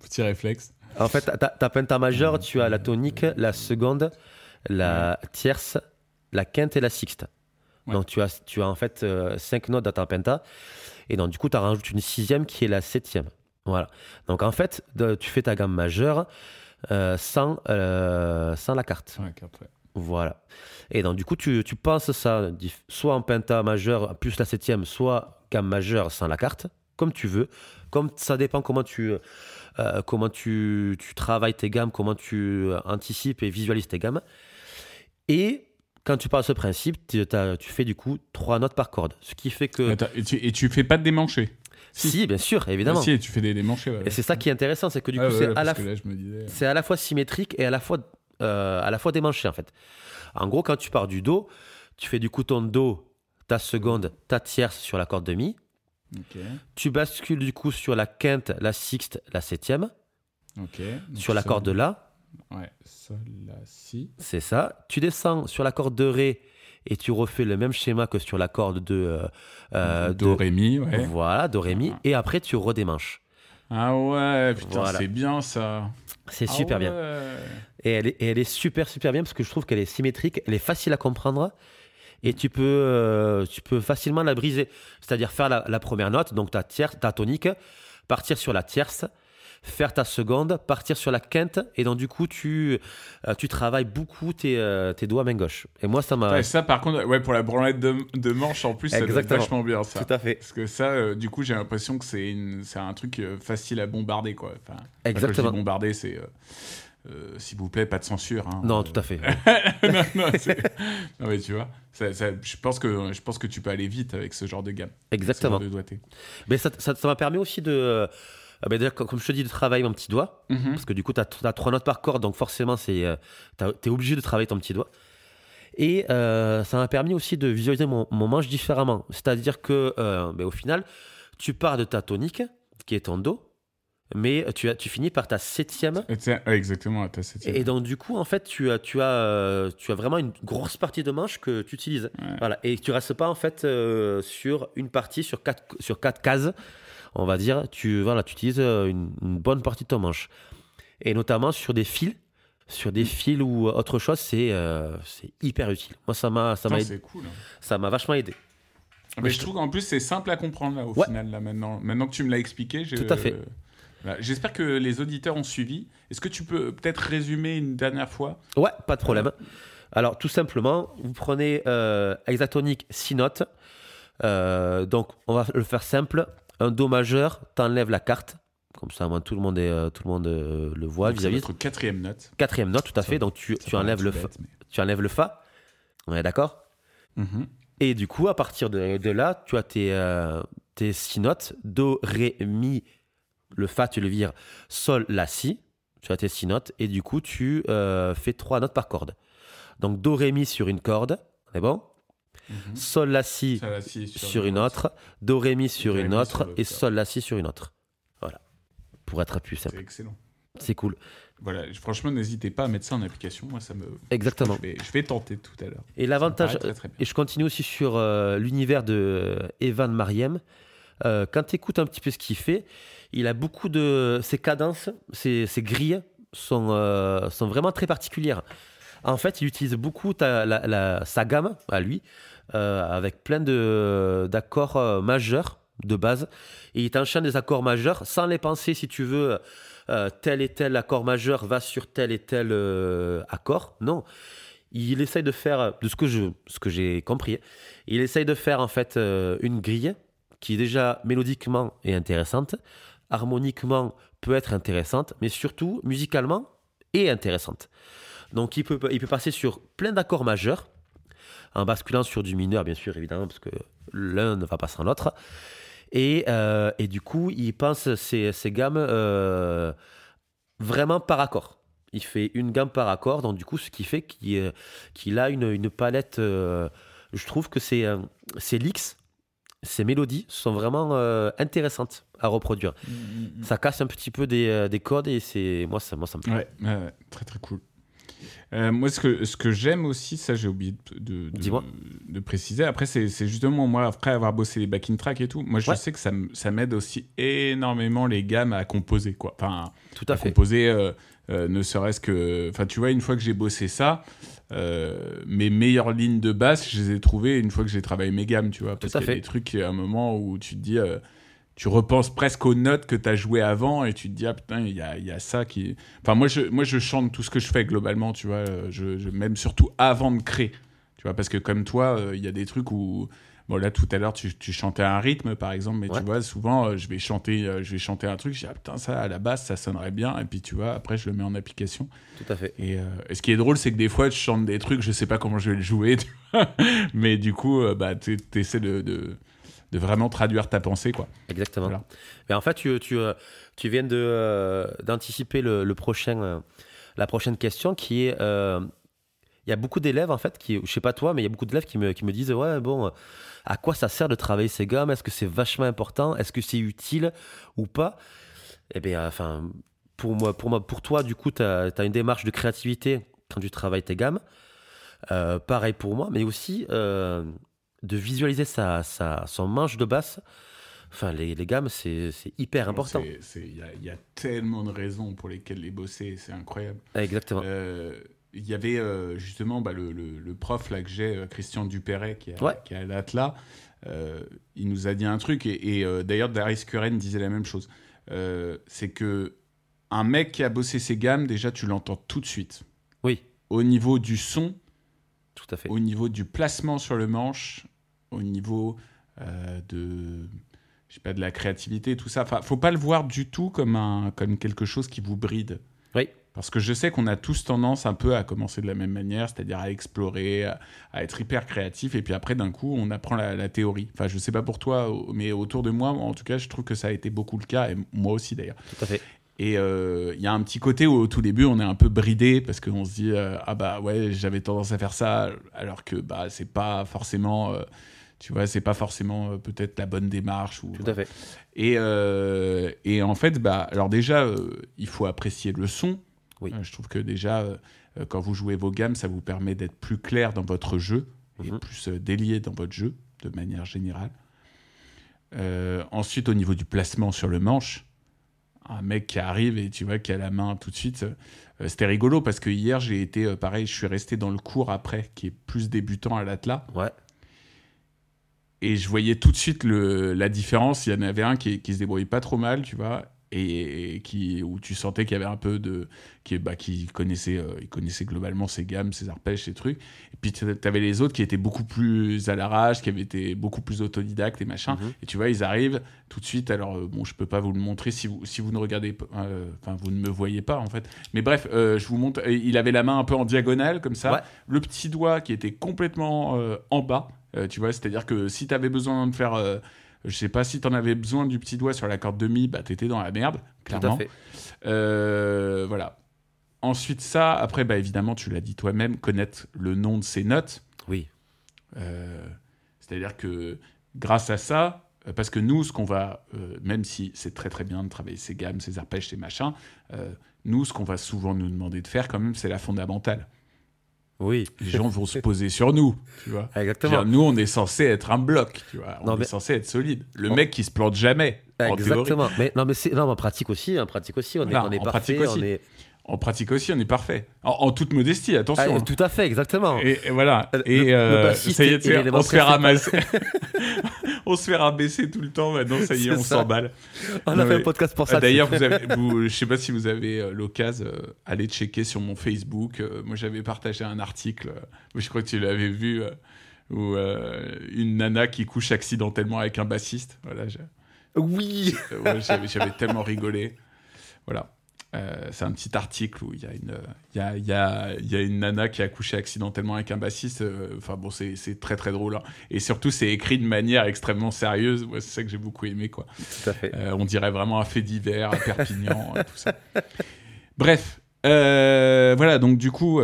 S1: Petit réflexe.
S2: En fait, ta, ta penta majeure, tu as la tonique, la seconde, la tierce, la quinte et la sixte. Donc tu as, tu as en fait euh, cinq notes dans ta penta. Et donc du coup, tu rajoutes une sixième qui est la septième. Voilà. Donc en fait, tu fais ta gamme majeure euh, sans, euh, sans la carte. Voilà. Et donc du coup, tu, tu penses ça soit en penta majeure plus la septième, soit gamme majeure sans la carte, comme tu veux. Comme ça dépend comment tu euh, comment tu, travailles tes gammes, comment tu anticipes et visualises tes gammes. Et quand tu parles de ce principe, tu, fais du coup trois notes par corde. Ce qui fait que.
S1: et, tu, et tu fais pas de démancher
S2: Si, bien sûr, évidemment.
S1: Ah, si, tu fais des démanchés.
S2: Et c'est ça qui est intéressant, c'est que du
S1: Ouais,
S2: coup,
S1: ouais,
S2: c'est à, la
S1: disais.
S2: à la fois symétrique et à la fois, euh, à la fois démanché, en fait. En gros, quand tu pars du Do, tu fais du coup ton Do, ta seconde, ta tierce sur la corde de Mi. Tu bascules du coup sur la quinte, la sixte, la septième, sur la corde de La,
S1: Ouais, sol, la, si.
S2: c'est ça. Tu descends sur la corde de Ré et tu refais le même schéma que sur la corde de. euh, euh,
S1: Do,
S2: de-
S1: ré, mi, ouais.
S2: Voilà, Do, Ré, Mi.
S1: Ah.
S2: Et après, tu redémanches.
S1: Ah ouais, putain,
S2: Voilà.
S1: c'est bien ça.
S2: C'est
S1: Ah
S2: super bien.
S1: ouais.
S2: Et elle, est, et elle est super, super bien parce que je trouve qu'elle est symétrique, elle est facile à comprendre et tu peux, euh, tu peux facilement la briser. C'est-à-dire faire la, la première note, donc ta, tierce, ta tonique, partir sur la tierce, faire ta seconde, partir sur la quinte et donc du coup, tu, euh, tu travailles beaucoup tes, euh, tes doigts main gauche. Et moi, ça m'a.
S1: Ouais, ça, par contre, ouais, pour la branlette de, de manche, en plus, ça doit être vachement bien ça.
S2: Tout à fait.
S1: Parce que ça, euh, du coup, j'ai l'impression que c'est un truc facile à bombarder, quoi. Enfin,
S2: Exactement.
S1: Quand je dis bombarder, c'est. euh, euh, S'il vous plaît, pas de censure. hein.
S2: Non,
S1: Euh,
S2: tout à fait.
S1: non, non, mais tu vois, ça- ça- je, pense que, je pense que tu peux aller vite avec ce genre de gamme.
S2: Exactement.
S1: De doigté.
S2: Mais ça ça- ça m'a permis aussi de. Euh, ben déjà, comme je te dis, de travailler mon petit doigt.
S1: Mhm.
S2: Parce que du coup, tu as, trois notes par corde, donc forcément, c'est, euh, t'es obligé de travailler ton petit doigt. Et euh, ça m'a permis aussi de visualiser mon, mon manche différemment. C'est-à-dire que, ben, au final, tu pars de ta tonique, qui est ton Do, mais tu, as, tu finis par ta septième.
S1: Exactement, t'as cette.
S2: Et donc, du coup, en fait, tu as, tu as, tu as vraiment une grosse partie de manche que tu utilises.
S1: Ouais.
S2: Voilà. Et tu restes pas, en fait, euh, sur une partie, sur quatre, sur quatre cases, on va dire. Tu, voilà, tu utilises euh, une, une bonne partie de ton manche. Et notamment sur des fils. Sur des fils ou autre chose, c'est euh, c'est hyper utile. Moi, ça m'a ça m'a
S1: Putain,
S2: aidé-
S1: c'est cool. hein.
S2: ça m'a vachement aidé.
S1: Mais je trouve qu'en plus, c'est simple à comprendre, là, au
S2: Ouais.
S1: final, là, maintenant. Maintenant que tu me l'as expliqué,
S2: Tout à fait.
S1: Voilà. J'espère que les auditeurs ont suivi. Est-ce que tu peux peut-être résumer une dernière fois?
S2: Ouais, pas de problème. Alors, tout simplement, vous prenez euh, hexatonique 6 notes. Euh, donc, on va le faire simple. Un Do majeur, t'enlèves la carte. Comme ça, moi, tout le monde, est, euh, tout le, monde euh, le voit vis-à-vis.
S1: notre quatrième note.
S2: Quatrième note, tout à
S1: Ça-
S2: fait. Donc, tu, tu, enlèves le fa,
S1: mais-
S2: tu enlèves le Fa. On est d'accord?
S1: Mhm.
S2: Et du coup, à partir de, de là, tu as tes, euh, tes six notes. Do, Ré, Mi, le Fa, tu le vires. Sol, La, Si. Tu as tes six notes. Et du coup, tu euh, fais trois notes par corde. Donc, Do, Ré, Mi sur une corde. On est bon? Sol, La, Si sur, une autre. Do, Ré, Mi sur une autre.
S1: sur
S2: et. Sol, La, Si sur une autre. Voilà. Pour être plus
S1: C'est excellent.
S2: C'est cool.
S1: Voilà, franchement, n'hésitez pas à mettre ça en application. Moi, ça me.
S2: Exactement.
S1: Je vais, je vais tenter tout à l'heure.
S2: Et l'avantage. Et je continue aussi sur euh, l'univers de euh, Evan Mariem. Euh, quand tu écoutes un petit peu ce qu'il fait, il a beaucoup de. Ses cadences, ses, ses grilles sont, euh, sont vraiment très particulières. En fait, il utilise beaucoup ta- la- la- sa gamme à lui, euh, avec plein d'accords euh, majeurs de base. Et il t'enchaîne des accords majeurs sans les penser, si tu veux. euh, tel et tel accord majeur va sur tel et tel euh, accord. Non il essaye de faire, de ce que je, ce que j'ai compris, il essaye de faire en fait euh, une grille qui déjà mélodiquement est intéressante, harmoniquement peut être intéressante, mais surtout musicalement est intéressante. Donc il peut, il peut passer sur plein d'accords majeurs, en basculant sur du mineur bien sûr évidemment parce que l'un ne va pas sans l'autre. Et, euh, et du coup, il pense ces, ces gammes euh, vraiment par accord. Il fait une gamme par accord, donc du coup, ce qui fait qu'il euh, qu'il a une, une palette. euh, je trouve que ces, ces licks, ces mélodies sont vraiment intéressantes à reproduire.
S1: Mm,
S2: Ça casse un petit peu des, des codes et c'est moi ça, moi, ça me plaît.
S1: Ouais, ouais, ouais, très très cool. Euh, moi, ce que, ce que j'aime aussi, ça j'ai oublié de, de, de-
S2: Dis-moi.
S1: de préciser, après, c'est justement moi, après avoir bossé les backing tracks et tout, moi je
S2: Ouais.
S1: sais que ça, ça m'aide aussi énormément les gammes à composer, quoi. Enfin,
S2: Tout à fait.
S1: composer, euh, euh, ne serait-ce que. Enfin, tu vois, une fois que j'ai bossé ça, mes meilleures lignes de basse, je les ai trouvées une fois que j'ai travaillé mes gammes, tu vois. Parce
S2: à
S1: qu'il y a
S2: fait.
S1: des trucs, à un moment où tu te dis. Tu repenses presque aux notes que tu as jouées avant et tu te dis, ah putain, il y a, y a ça qui. Enfin, moi je, moi, je chante tout ce que je fais globalement, tu vois. euh, Je, je- même surtout avant de créer, tu vois. Parce que comme toi, euh, il y a des trucs où. Bon, là, tout à l'heure, tu, tu chantais un rythme, par exemple, mais
S2: Ouais.
S1: tu vois, souvent, euh, je, vais chanter, euh, je vais chanter un truc, je dis, ah putain, ça, à la base, ça sonnerait bien. Et puis, tu vois, après, je le mets en application.
S2: Tout à fait.
S1: Et, euh, et ce qui est drôle, c'est que des fois, je chante des trucs, je sais pas comment je vais le jouer, tu vois. mais du coup, bah, tu essaies de, de, de vraiment traduire ta pensée, quoi.
S2: Exactement. Mais en fait, tu, tu, euh, tu viens euh, d'anticiper le, le prochain, euh, la prochaine question qui est il y a beaucoup d'élèves, en fait, qui, je sais pas toi, mais il y a beaucoup d'élèves qui me, qui me disent Ouais, bon, à quoi ça sert de travailler ces gammes Est-ce que c'est vachement important? Est-ce que c'est utile ou pas? Eh bien, enfin, pour, moi, pour, moi, pour toi, du coup, tu as, as, une démarche de créativité quand tu travailles tes gammes. Euh, pareil pour moi, mais aussi euh, de visualiser sa, sa, son manche de basse. Enfin, les, les gammes, c'est hyper important.
S1: Il y, y, a tellement de raisons pour lesquelles les bosser, c'est incroyable.
S2: Exactement.
S1: Euh, il y avait euh, justement bah, le, le, le, prof là que j'ai, euh, Christian Dupéret, qui, est à l'Atlas. Euh, il nous a dit un truc, et, et d'ailleurs Darius Curren disait la même chose. C'est que un mec qui a bossé ses gammes, déjà tu l'entends tout de suite.
S2: Oui.
S1: Au niveau du son,
S2: tout à fait.
S1: Au niveau du placement sur le manche, au niveau de je sais pas de la créativité, tout ça. Enfin, faut pas le voir du tout comme un comme quelque chose qui vous bride.
S2: Oui.
S1: Parce que je sais qu'on a tous tendance un peu à commencer de la même manière, c'est-à-dire à explorer, à, à, être hyper créatif, et puis après, d'un coup, on apprend la, la, théorie. Enfin, je sais pas pour toi, mais autour de moi, en tout cas, je trouve que ça a été beaucoup le cas, et moi aussi d'ailleurs.
S2: Tout à fait.
S1: Et il euh, y a un petit côté où au tout début, on est un peu bridé, parce qu'on se dit, euh, ah bah ouais, j'avais tendance à faire ça, alors que bah, c'est pas forcément. Euh, tu vois, c'est pas forcément euh, peut-être la bonne démarche. Ou,
S2: Tout à fait.
S1: Et, euh, et en fait, bah, alors déjà, euh, il faut apprécier le son.
S2: Oui.
S1: je trouve que déjà, quand vous jouez vos gammes, ça vous permet d'être plus clair dans votre jeu et
S2: Mhm.
S1: plus délié dans votre jeu, de manière générale. ensuite, au niveau du placement sur le manche, un mec qui arrive et tu vois qui a la main tout de suite. Euh, c'était rigolo parce que hier j'ai été euh, pareil, je suis resté dans le cours après qui est plus débutant à l'Atlas.
S2: Ouais.
S1: Et je voyais tout de suite le, la différence. Il y en avait un qui, qui se débrouillait pas trop mal, tu vois, et, et qui où tu sentais qu'il y avait un peu de qui bah, qui connaissait euh, il connaissait globalement ses gammes, ses arpèges, ses trucs. Et puis tu avais les autres qui étaient beaucoup plus à l'arrache, qui avaient été beaucoup plus autodidactes et machin.
S2: Mhm.
S1: Et tu vois, ils arrivent tout de suite. Alors euh, bon, je peux pas vous le montrer si vous si vous ne regardez euh, enfin vous ne me voyez pas en fait. Mais bref, euh, je vous montre. Il avait la main un peu en diagonale comme ça,
S2: Ouais.
S1: le petit doigt qui était complètement en bas. Euh, tu vois, c'est-à-dire que si tu avais besoin de faire, euh, je sais pas si tu en avais besoin du petit doigt sur la corde de mi, bah t'étais dans la merde,
S2: Tout à
S1: clairement.
S2: fait.
S1: Euh, voilà. Ensuite, ça, après, bah, évidemment, tu l'as dit toi-même, connaître le nom de ces notes.
S2: Oui.
S1: Euh, C'est-à-dire que grâce à ça, parce que nous, ce qu'on va, euh, même si c'est très très bien de travailler ces gammes, ces arpèges, ces machins, nous, ce qu'on va souvent nous demander de faire, quand même, c'est la fondamentale.
S2: Oui.
S1: Les gens vont se poser sur nous, tu vois.
S2: Exactement.
S1: nous, on est censé être un bloc, tu vois. On
S2: Non,
S1: est
S2: mais-
S1: censé être solide. Le
S2: On-
S1: mec qui se plante jamais, en.
S2: Exactement. Mais non, mais c'est non, en pratique aussi, en pratique aussi, on est, on est
S1: en
S2: parfait,
S1: pratique aussi.
S2: on est.
S1: En pratique aussi, on est parfait. En, en toute modestie, attention.
S2: Ah,
S1: hein.
S2: tout à fait, exactement.
S1: Et, et voilà.
S2: Le-
S1: et euh, ça y
S2: est-
S1: on se fait ramasser. on se fait rabaisser tout le temps. Maintenant, ça y est, on s'emballe.
S2: on a fait un podcast pour ça.
S1: D'ailleurs, vous avez, vous, je sais pas si vous avez euh, l'occasion, euh, allez checker sur mon Facebook. Euh, moi, j'avais partagé un article. je crois que tu l'avais vu. où euh, une nana qui couche accidentellement avec un bassiste. Voilà,
S2: Oui.
S1: ouais, j'avais tellement rigolé. Voilà. Euh, c'est un petit article où il y, a une, il y, a, il y, a, il y a une nana qui a couché accidentellement avec un bassiste. euh, Enfin bon, c'est très très drôle. hein. Et surtout, c'est écrit de manière extrêmement sérieuse. Moi, c'est ça que j'ai beaucoup aimé. Quoi.
S2: Tout à fait.
S1: Euh, on dirait vraiment un fait divers à Perpignan, tout ça. Bref. euh, voilà, donc du coup,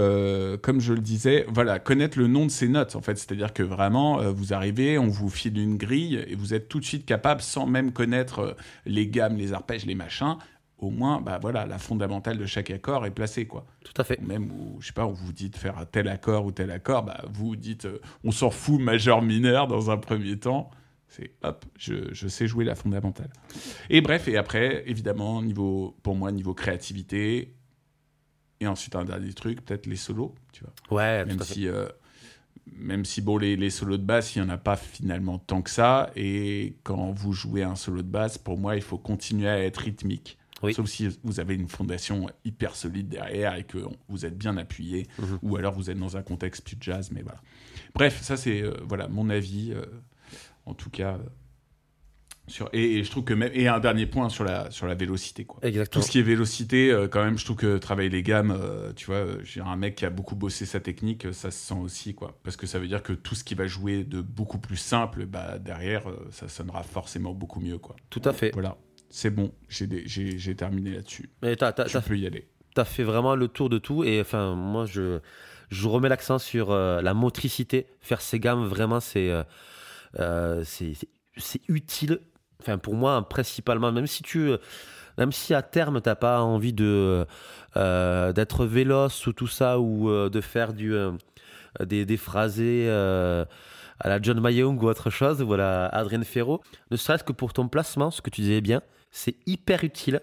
S1: comme je le disais, voilà, connaître le nom de ces notes, en fait, c'est-à-dire que vraiment, vous arrivez, on vous file une grille et vous êtes tout de suite capable, sans même connaître les gammes, les arpèges, les machins, au moins, bah voilà, la fondamentale de chaque accord est placée, quoi.
S2: Tout à fait.
S1: Même, où, je sais pas, on vous dit de faire tel accord ou tel accord, bah vous dites, euh, on s'en fout, majeur, mineur, dans un premier temps. C'est hop, je, je sais jouer la fondamentale. Et bref, et après, évidemment, niveau, pour moi, niveau créativité, et ensuite un dernier truc, peut-être les solos, tu vois.
S2: Ouais,
S1: Même
S2: tout à fait.
S1: si, euh, même si bon, les, les solos de basse, il n'y en a pas finalement tant que ça. Et quand vous jouez un solo de basse, pour moi, il faut continuer à être rythmique.
S2: Oui.
S1: Sauf si vous avez une fondation hyper solide derrière et que vous êtes bien appuyé,
S2: Mhm.
S1: ou alors vous êtes dans un contexte plus jazz, mais voilà. Bref, ça c'est euh, voilà mon avis. euh, en tout cas, euh, Sur, et, je trouve que même et un dernier point sur la sur la vélocité quoi.
S2: Exactement.
S1: Tout ce qui est vélocité, quand même, je trouve que travailler les gammes, tu vois, j'ai un mec qui a beaucoup bossé sa technique, ça se sent aussi quoi, parce que ça veut dire que tout ce qui va jouer de beaucoup plus simple, bah derrière, ça sonnera forcément beaucoup mieux quoi.
S2: Tout à fait.
S1: Voilà, c'est bon, j'ai terminé là-dessus.
S2: Mais
S1: je peux y aller.
S2: T'as fait vraiment le tour de tout et enfin moi je je remets l'accent sur la motricité, faire ces gammes vraiment c'est c'est utile enfin pour moi principalement, même si tu, même si à terme t'as pas envie de euh, d'être véloce ou tout ça ou euh, de faire du euh, des, des phrasés à la John Mayong ou autre chose, voilà Adrien Ferro, ne serait-ce que pour ton placement, ce que tu disais bien, c'est hyper utile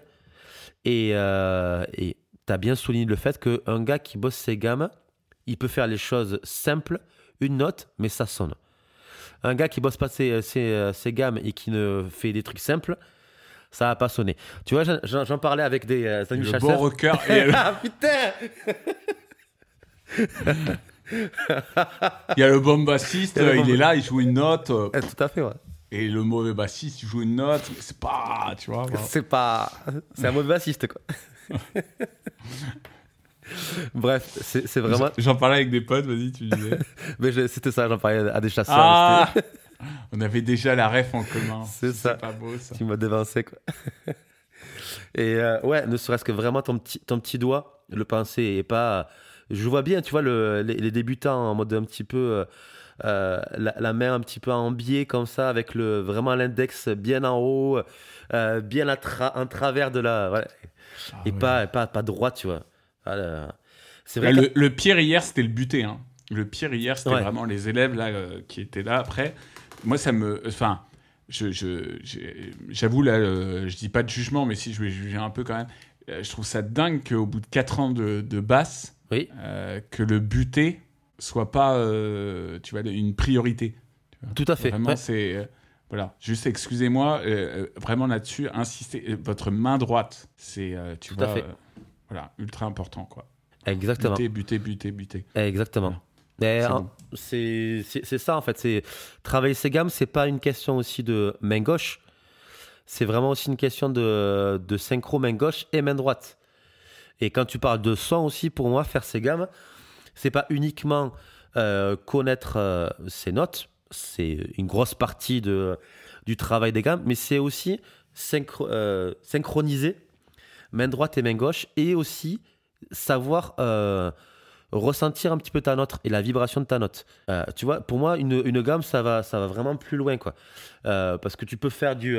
S2: et et t'as bien souligné le fait qu'un gars qui bosse ses gammes, il peut faire les choses simples, une note, mais ça sonne un gars qui bosse pas ses, ses, gammes et qui ne fait des trucs simples, ça va pas sonner. Tu vois, j'en parlais avec des euh, amis
S1: le
S2: chasseurs.
S1: Bon rocker et
S2: ah putain
S1: Il y a le bon bassiste, il est là, il joue une note. Euh,
S2: eh, tout à fait, ouais.
S1: Et le mauvais bassiste, il joue une note, mais c'est pas, tu vois.
S2: C'est pas, c'est un mauvais bassiste quoi. Bref, c'est vraiment.
S1: J'en parlais avec des potes, vas-y, tu disais.
S2: Mais c'était ça, j'en parlais à des chasseurs.
S1: Ah On avait déjà la ref en commun.
S2: C'est ça.
S1: pas beau ça.
S2: Tu m'as dévancé quoi. Et euh, ouais, ne serait-ce que vraiment ton petit, ton petit doigt, le pincer et pas. Je vois bien, tu vois, le, les, débutants en mode un petit peu. Euh, euh, la, main un petit peu en biais comme ça, avec le, vraiment l'index bien en haut, bien à en travers de la. Ouais. Ah et pas, pas, pas droit, tu vois.
S1: Ah c'est vrai. le, pire hier, c'était le buté. Hein. Le pire hier, c'était vraiment les élèves là euh, qui étaient là. Après, moi, ça me, enfin, je, j'avoue là, euh, je dis pas de jugement, mais si je vais juger un peu quand même, euh, je trouve ça dingue qu'au bout de 4 ans de, basse,
S2: oui.
S1: que le buté soit pas, tu vois, une priorité.
S2: Tout à fait.
S1: Vraiment, c'est voilà, juste excusez-moi, vraiment là-dessus, insistez. Votre main droite, c'est, tu
S2: Tout à fait
S1: voilà, ultra important, quoi.
S2: Exactement.
S1: Buter, buter, buter, buter.
S2: Exactement. C'est ça, en fait. C'est Travailler ses gammes, c'est pas une question aussi de main gauche. C'est vraiment aussi une question de, de synchro main gauche et main droite. Et quand tu parles de son aussi, pour moi, faire ses gammes, c'est pas uniquement euh, connaître euh, ses notes, c'est une grosse partie de, du travail des gammes, mais c'est aussi euh, synchroniser main droite et main gauche, et aussi savoir ressentir un petit peu ta note et la vibration de ta note. Tu vois, pour moi, une, une, gamme, ça va, ça va vraiment plus loin, quoi. Parce que tu peux faire du,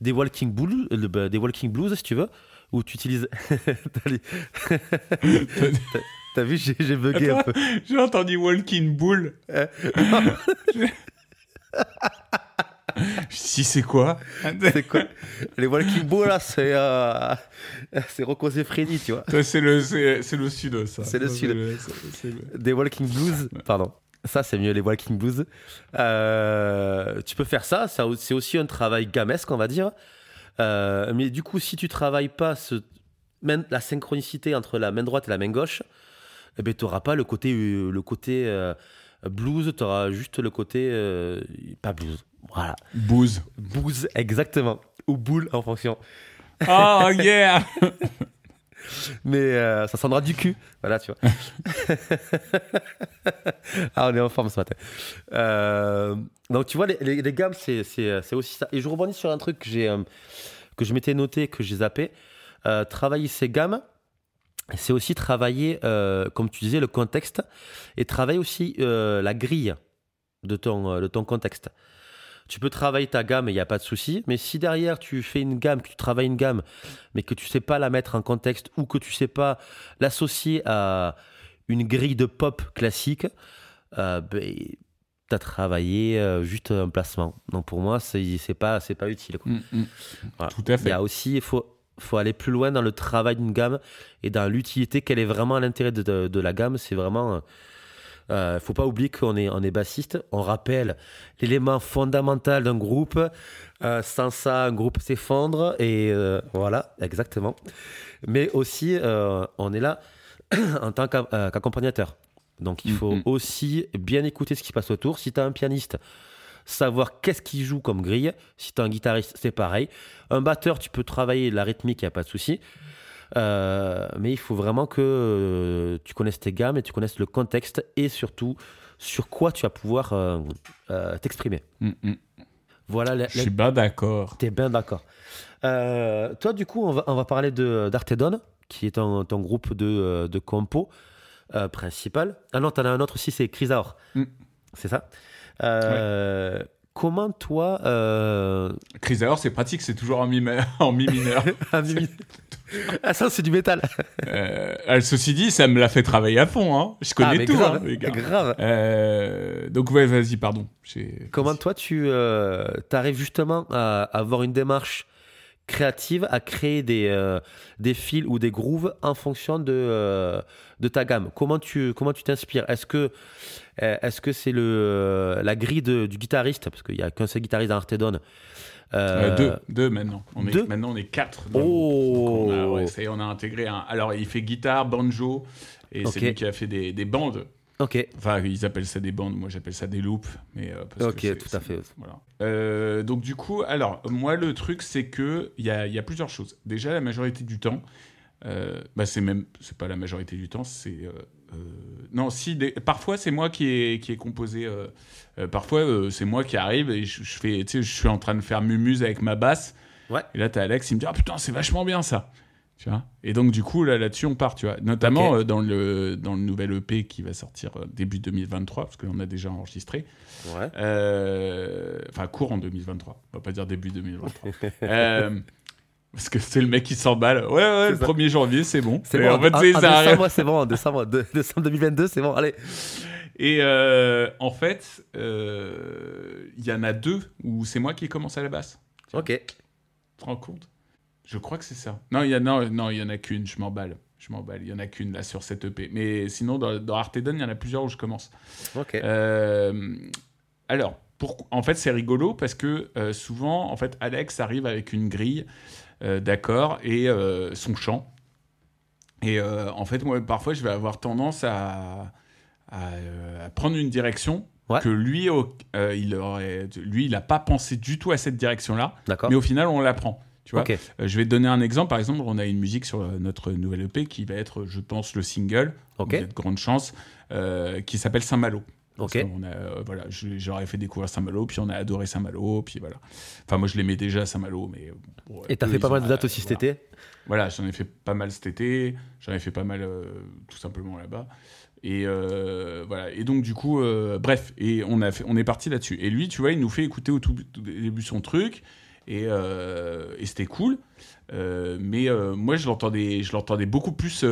S2: des, walking blues, bah, des walking blues, si tu veux, où tu utilises... T'as vu, j'ai bugué un peu.
S1: J'ai entendu walking bull. si c'est quoi
S2: C'est quoi Les Walking Bull, là, c'est euh, c'est Rocco Freddy, tu vois.
S1: C'est le, c'est, le sud, ça.
S2: C'est le sud. Des Walking Blues, pardon. Ça, c'est mieux, les Walking Blues. Euh, tu peux faire ça, ça c'est aussi un travail gamesque, on va dire. Euh, mais du coup, si tu travailles pas ce, la synchronicité entre la main droite et la main gauche, eh ben, tu n'auras pas le côté, le côté blues, tu auras juste le côté. pas blues, voilà.
S1: Booze.
S2: Booze, exactement. Ou boule en fonction.
S1: Oh yeah
S2: Mais euh, ça sonnera du cul. Voilà, tu vois. ah, on est en forme ce matin. Euh, donc, tu vois, les, les, gammes, c'est aussi ça. Et je rebondis sur un truc que, j'ai euh, que je m'étais noté, que j'ai zappé. travailler ces gammes, c'est aussi travailler, comme tu disais, le contexte et travailler aussi la grille de ton, de ton contexte. Tu peux travailler ta gamme il n'y a pas de souci. Mais si derrière tu fais une gamme, que tu travailles une gamme, mais que tu sais pas la mettre en contexte ou que tu sais pas l'associer à une grille de pop classique, euh, ben, tu as travaillé euh, juste un placement. Donc pour moi, c'est n'est pas, pas utile.
S1: Mm, mm. Tout à fait.
S2: Il y a aussi, il faut, faut aller plus loin dans le travail d'une gamme et dans l'utilité, quel est vraiment l'intérêt de, de, la gamme. C'est vraiment ne euh, faut pas oublier qu'on est, on est bassiste. On rappelle l'élément fondamental d'un groupe. Euh, sans ça, un groupe s'effondre. Et euh, voilà, exactement. Mais aussi, on est là en tant qu'accompagnateur. Donc il faut mm-hmm. aussi bien écouter ce qui passe autour. Si tu as un pianiste, savoir qu'est-ce qu'il joue comme grille. Si tu es un guitariste, c'est pareil. Un batteur, tu peux travailler la rythmique, il n'y a pas de souci. Euh, mais il faut vraiment que euh, tu connaisses tes gammes et tu connaisses le contexte et surtout sur quoi tu vas pouvoir euh, t'exprimer.
S1: Mm, mm. Voilà. Je suis bien d'accord.
S2: Tu es bien d'accord. toi, du coup, on va, on va parler d'Artedon, qui est ton, ton groupe de, de compo principal. Ah non, tu en as un autre aussi, c'est Chrysaor. Mm. C'est ça? Comment toi. Euh...
S1: c'est pratique, c'est toujours en mi, en mi mineur.
S2: ah, ça, c'est du métal.
S1: euh, ceci dit, ça me l'a fait travailler à fond. Hein. Je connais ah, tout. Grave, hein, les gars.
S2: grave.
S1: Euh, donc, ouais, vas-y, pardon.
S2: Comment toi, tu euh, arrives justement à avoir une démarche créative à créer des, euh, des fils ou des grooves en fonction de, euh, de ta gamme? Comment tu comment tu t'inspires? Est-ce que euh, est-ce que c'est le la grille du guitariste? Parce qu'il y a qu'un seul guitariste dans Artedon
S1: deux, deux maintenant. On
S2: deux?
S1: est, maintenant on est quatre.
S2: oh.
S1: on, a, on a intégré un. Alors il fait guitare, banjo et c'est lui qui a fait des, des bandes.
S2: Ok.
S1: Enfin, ils appellent ça des bandes, moi j'appelle ça des loops. Mais,
S2: euh, ok, tout à fait.
S1: Voilà. Euh, donc du coup, alors, moi le truc c'est que il y a, y a, plusieurs choses. Déjà, la majorité du temps, euh, bah, c'est même, c'est pas la majorité du temps, c'est... non, si, parfois c'est moi qui ai, qui ai composé, parfois c'est moi qui arrive et je, fais, tu sais, je suis en train de faire mumuse avec ma basse.
S2: Ouais.
S1: Et là, t'as Alex, il me dit, ah putain, c'est vachement bien ça. Tu vois? Et donc, du coup, là, là-dessus, on part, tu vois. Notamment euh, dans, le, dans le nouvel EP qui va sortir euh, début 2023, parce qu'on a déjà enregistré.
S2: Ouais.
S1: Euh, enfin, court en 2023. On va pas dire début 2023. parce que c'est le mec qui s'emballe. Ouais, ouais, le 1er janvier, c'est bon.
S2: C'est bon. En, fait, décembre, c'est bon. Décembre, décembre 2022, c'est bon. Allez.
S1: Et en fait, il y en a deux où c'est moi qui commence à la basse.
S2: Ok.
S1: Tu te rends compte je crois que c'est ça. Non, il y a, non, non, y en a qu'une, je m'emballe. Je m'emballe, il y en a qu'une là sur cette EP. Mais sinon, dans, dans Arteden, il y en a plusieurs où je commence.
S2: Ok.
S1: Euh, alors, pour, en fait, c'est rigolo parce que euh, souvent, en fait, Alex arrive avec une grille euh, d'accords et son chant. Et en fait, moi, parfois, je vais avoir tendance à, à, prendre une direction que lui, il aurait, lui, il n'a pas pensé du tout à cette direction-là.
S2: D'accord.
S1: Mais au final, on l'apprend. Tu vois euh, je vais te donner un exemple. Par exemple, on a une musique sur euh, notre nouvelle EP qui va être, je pense, le single. De grande chance, euh, qui s'appelle Saint-Malo.
S2: Ok.
S1: On a, voilà, j'aurais fait découvrir Saint-Malo, puis on a adoré Saint-Malo, puis voilà. Enfin, moi, je l'aimais déjà Saint-Malo, mais.
S2: Bon, Et t'as fait pas mal de dates aussi cet été?
S1: Voilà, j'en ai fait pas mal cet été. J'en ai fait pas mal, tout simplement là-bas. Et voilà. Et donc du coup, bref, et on a fait, on est parti là-dessus. Et lui, tu vois, il nous fait écouter au tout, début son truc. Euh, et, c'était cool. Euh, mais euh, moi, je l'entendais, je l'entendais beaucoup plus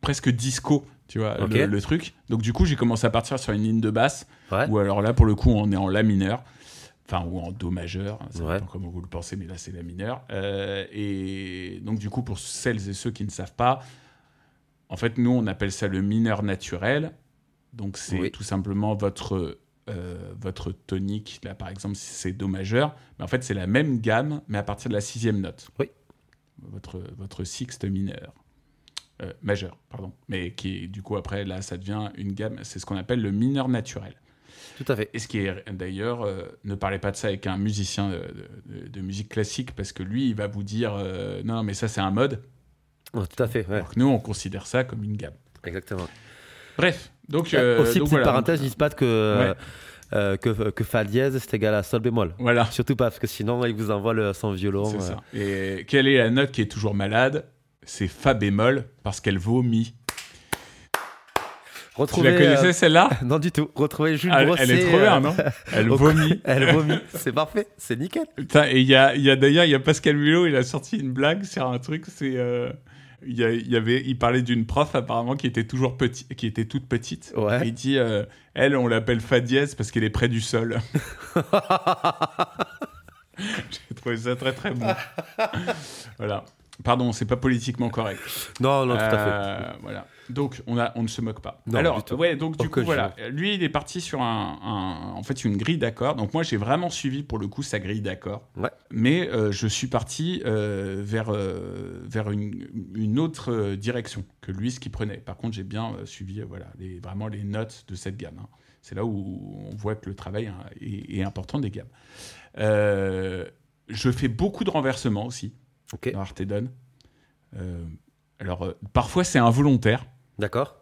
S1: presque disco, tu vois, le, truc. Donc du coup, j'ai commencé à partir sur une ligne de basse. Ou alors là, pour le coup, on est en la mineur. Enfin, ou en do majeur, ça dépend comment vous le pensez, mais là, c'est la mineur. et donc, du coup, pour celles et ceux qui ne savent pas, en fait, nous, on appelle ça le mineur naturel. Donc, c'est tout simplement votre euh, votre tonique, là par exemple, si c'est Do majeur, mais en fait c'est la même gamme, mais à partir de la sixième note.
S2: Oui.
S1: Votre, votre sixte mineur. Euh, majeur, pardon. Mais qui du coup après, là, ça devient une gamme, c'est ce qu'on appelle le mineur naturel.
S2: Tout à fait.
S1: Et ce qui est d'ailleurs, euh, ne parlez pas de ça avec un musicien de, musique classique, parce que lui, il va vous dire non, mais ça c'est un mode.
S2: tout à fait. Ouais.
S1: nous, on considère ça comme une gamme.
S2: Exactement.
S1: Bref, donc.
S2: Euh, aussi, petite parenthèse, dis pas que. Euh, que, que, Fa dièse c'est égal à Sol bémol.
S1: Voilà.
S2: Surtout pas, parce que sinon, il vous envoie le, son violon.
S1: C'est ça. Et quelle est la note qui est toujours malade? C'est Fa bémol, parce qu'elle vomit. Retrouvez, tu la connaissais celle-là?
S2: Non du tout. Retrouvez Jules
S1: elle, Elle est trop bien, non? Elle vomit.
S2: elle vomit. C'est parfait. C'est nickel.
S1: et il y a, y a d'ailleurs, il y a Pascal Mulot, il a sorti une blague sur un truc, c'est il, y avait, il parlait d'une prof apparemment qui était toujours petit, qui était toute petite.
S2: Ouais.
S1: Il dit, euh, elle, on l'appelle fa dièse parce qu'elle est près du sol. J'ai trouvé ça très très bon. voilà. Pardon, c'est pas politiquement correct.
S2: Non, non, tout à fait.
S1: Euh, voilà. Donc, on, a, on ne se moque pas.
S2: Non,
S1: Alors, ouais, donc du
S2: Aucun
S1: coup, voilà. Lui, il est parti sur un, un- en fait, une grille d'accords. Donc, moi, j'ai vraiment suivi, pour le coup, sa grille d'accords.
S2: Ouais.
S1: Mais euh, je suis parti euh, vers, vers une, une autre direction que lui, ce qu'il prenait. Par contre, j'ai bien suivi, voilà, les, vraiment les notes de cette gamme. hein. C'est là où on voit que le travail hein, est, est important des gammes. Je fais beaucoup de renversements aussi
S2: Ok.
S1: dans Artedon. Euh, alors, euh, parfois, c'est involontaire.
S2: D'accord.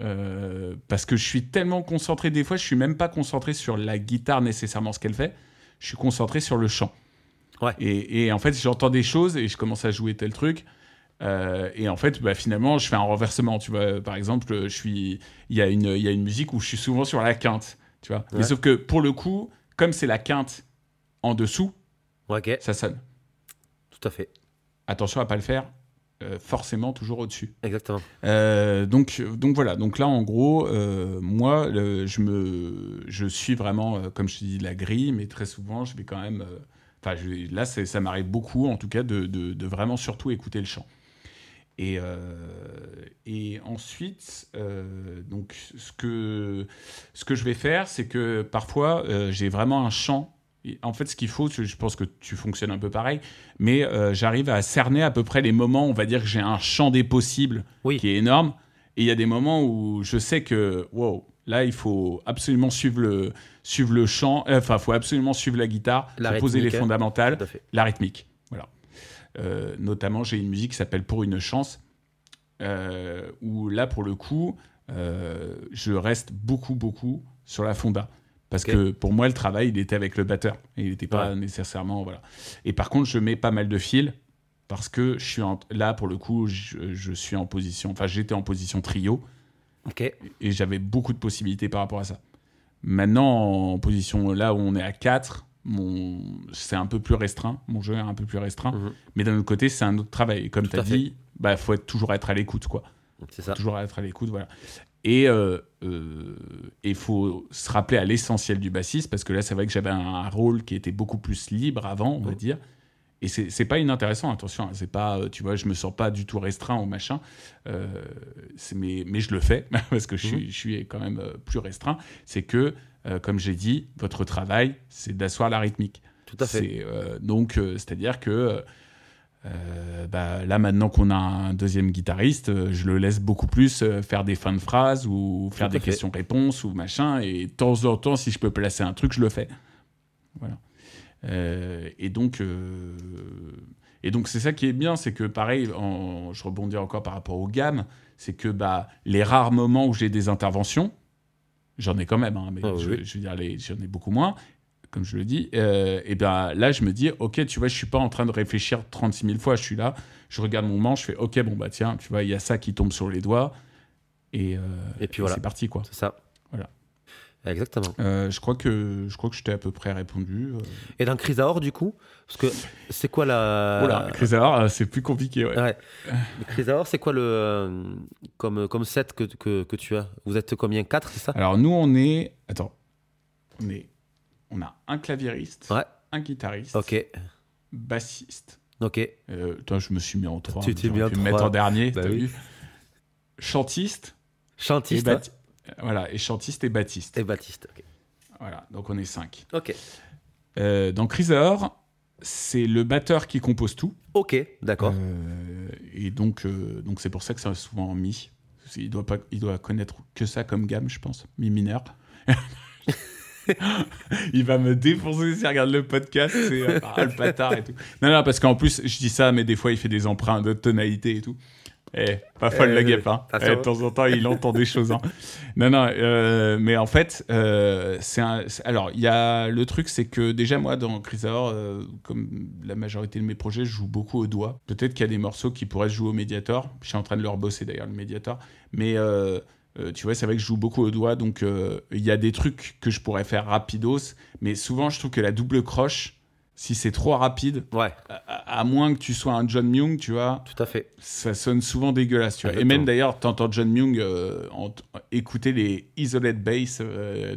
S1: Euh, parce que je suis tellement concentré, des fois, je suis même pas concentré sur la guitare nécessairement ce qu'elle fait, je suis concentré sur le chant.
S2: Ouais.
S1: Et, et en fait, j'entends des choses et je commence à jouer tel truc. euh, et en fait, bah, finalement, je fais un renversement. Tu vois, par exemple, je suis, il y a une, il y a une musique où je suis souvent sur la quinte. Tu vois. Mais sauf que pour le coup, comme c'est la quinte en dessous, ça sonne.
S2: Tout à fait.
S1: Attention à pas le faire. euh, forcément toujours au-dessus.
S2: Exactement.
S1: Euh, donc, donc voilà, donc là en gros, euh, moi le- je, me, je suis vraiment, comme je te dis, la grille, mais très souvent je vais quand même. Enfin, là ça m'arrive beaucoup en tout cas de, de- de vraiment surtout écouter le chant. Et, et ensuite, donc ce que, ce que je vais faire, c'est que parfois j'ai vraiment un chant. En fait, ce qu'il faut, je pense que tu fonctionnes un peu pareil, mais euh, j'arrive à cerner à peu près les moments, on va dire que j'ai un champ des possibles
S2: Oui.
S1: qui est énorme. Et il y a des moments où je sais que, wow, là, il faut absolument suivre le, suivre le chant, euh, enfin, il faut absolument suivre la guitare,
S2: La
S1: faut poser les
S2: hein.
S1: fondamentales, la rythmique. Voilà. Euh, notamment, j'ai une musique qui s'appelle Pour une chance, où là, pour le coup, je reste beaucoup, beaucoup sur la fonda. Parce que pour moi, le travail, il était avec le batteur. Et il n'était pas
S2: Ouais.
S1: nécessairement. Voilà. Et par contre, je mets pas mal de fils parce que je suis en- là, pour le coup, je, je suis en position. Enfin, j'étais en position trio et j'avais beaucoup de possibilités par rapport à ça. Maintenant, en position là où on est à 4, mon... c'est un peu plus restreint. Mon jeu est un peu plus restreint.
S2: Mhm.
S1: Mais d'un autre côté, c'est un autre travail. Et comme tu as dit, il bah, faut être, toujours être à l'écoute. quoi
S2: C'est ça.
S1: toujours être à l'écoute, voilà. Et euh, il faut se rappeler à l'essentiel du bassiste, parce que là, c'est vrai que j'avais un, un rôle qui était beaucoup plus libre avant, on va
S2: Mhm.
S1: dire. Et c'est pas inintéressant, attention, hein, c'est pas, euh, tu vois, je me sens pas du tout restreint ou machin, euh, mais, mais je le fais, parce que je suis, je suis quand même euh, plus restreint. C'est que, euh, comme j'ai dit, votre travail, c'est d'asseoir la rythmique.
S2: Tout à fait.
S1: Euh, donc, euh, c'est-à-dire que euh, bah, là, maintenant qu'on a un deuxième guitariste, euh, je le laisse beaucoup plus euh, faire des fins de phrases ou faire
S2: Tout
S1: des questions-réponses ou machin. Et de temps en temps, si je peux placer un truc, je le fais. Voilà. Et donc, et donc c'est ça qui est bien, c'est que pareil, en- je rebondis encore par rapport aux gammes, c'est que bah, les rares moments où j'ai des interventions, j'en ai quand même, hein, mais
S2: Ah
S1: je,
S2: oui.
S1: je veux dire, j'en ai beaucoup moins, comme je le dis. euh, et ben là, je me dis, ok, tu vois, je suis pas en train de réfléchir 36 000 fois, je suis là, je regarde mon manche, je fais, ok, bon bah tiens, tu vois, il y a ça qui tombe sur les doigts, et, euh,
S2: Et puis voilà.
S1: c'est parti quoi.
S2: C'est ça.
S1: Voilà.
S2: Exactement.
S1: Euh, je crois que je crois que je t'ai à peu près répondu. euh.
S2: Et dans Chrysaor, du coup, parce que c'est quoi la.
S1: Voilà, Chrysaor, euh, c'est plus compliqué, ouais.
S2: Ouais. Le Chrysaor, c'est quoi le. comme, comme set que, que, que tu as? Vous êtes combien? 4, c'est ça?
S1: Alors nous, on est, attends, on est, on a un claviériste,
S2: Ouais.
S1: un guitariste,
S2: Ok.
S1: bassiste.
S2: Ok.
S1: Euh, toi, je me suis mis en trois.
S2: Tu t'es
S1: j'aurais
S2: mis en
S1: pu me mettre
S2: trois.
S1: en dernier.
S2: Bah oui.
S1: vu Chantiste et
S2: Chantiste hein.
S1: Voilà, et chantiste et Baptiste.
S2: et Baptiste. Ok.
S1: Voilà, donc on est cinq.
S2: Ok.
S1: Euh, dans Chrysaor, c'est le batteur qui compose tout.
S2: Ok, d'accord.
S1: Euh, et donc, donc c'est pour ça que c'est souvent en mi. Il doit pas, il doit connaître que ça comme gamme, je pense, mi mineur. il va me défoncer s'il regarde le podcast, c'est euh, ah, le bâtard et tout. Non, non, parce qu'en plus, je dis ça, mais des fois, il fait des emprunts de tonalité et tout. Eh, pas folle
S2: Eh,
S1: la guêpe, hein. Eh, de temps en temps, il entend des choses. hein. Non, non, euh, mais en fait, euh, c'est un. Alors, il y a le truc, c'est que déjà, moi, dans Chrysaor, euh, comme la majorité de mes projets, je joue beaucoup au doigt. Peut-être qu'il y a des morceaux qui pourraient se jouer au Mediator. Je suis en train de le rebosser d'ailleurs, le Mediator. Mais euh, tu vois, c'est vrai que je joue beaucoup au doigt, donc euh, il y a des trucs que je pourrais faire rapidos. Mais souvent, je trouve que la double croche, si c'est trop rapide,
S2: Ouais,
S1: à, à moins que tu sois un John Myung, tu vois,
S2: tout à fait.
S1: ça sonne souvent dégueulasse. Tu vois. Et même d'ailleurs, t'entends John Myung euh, en- écouter les isolate bass euh,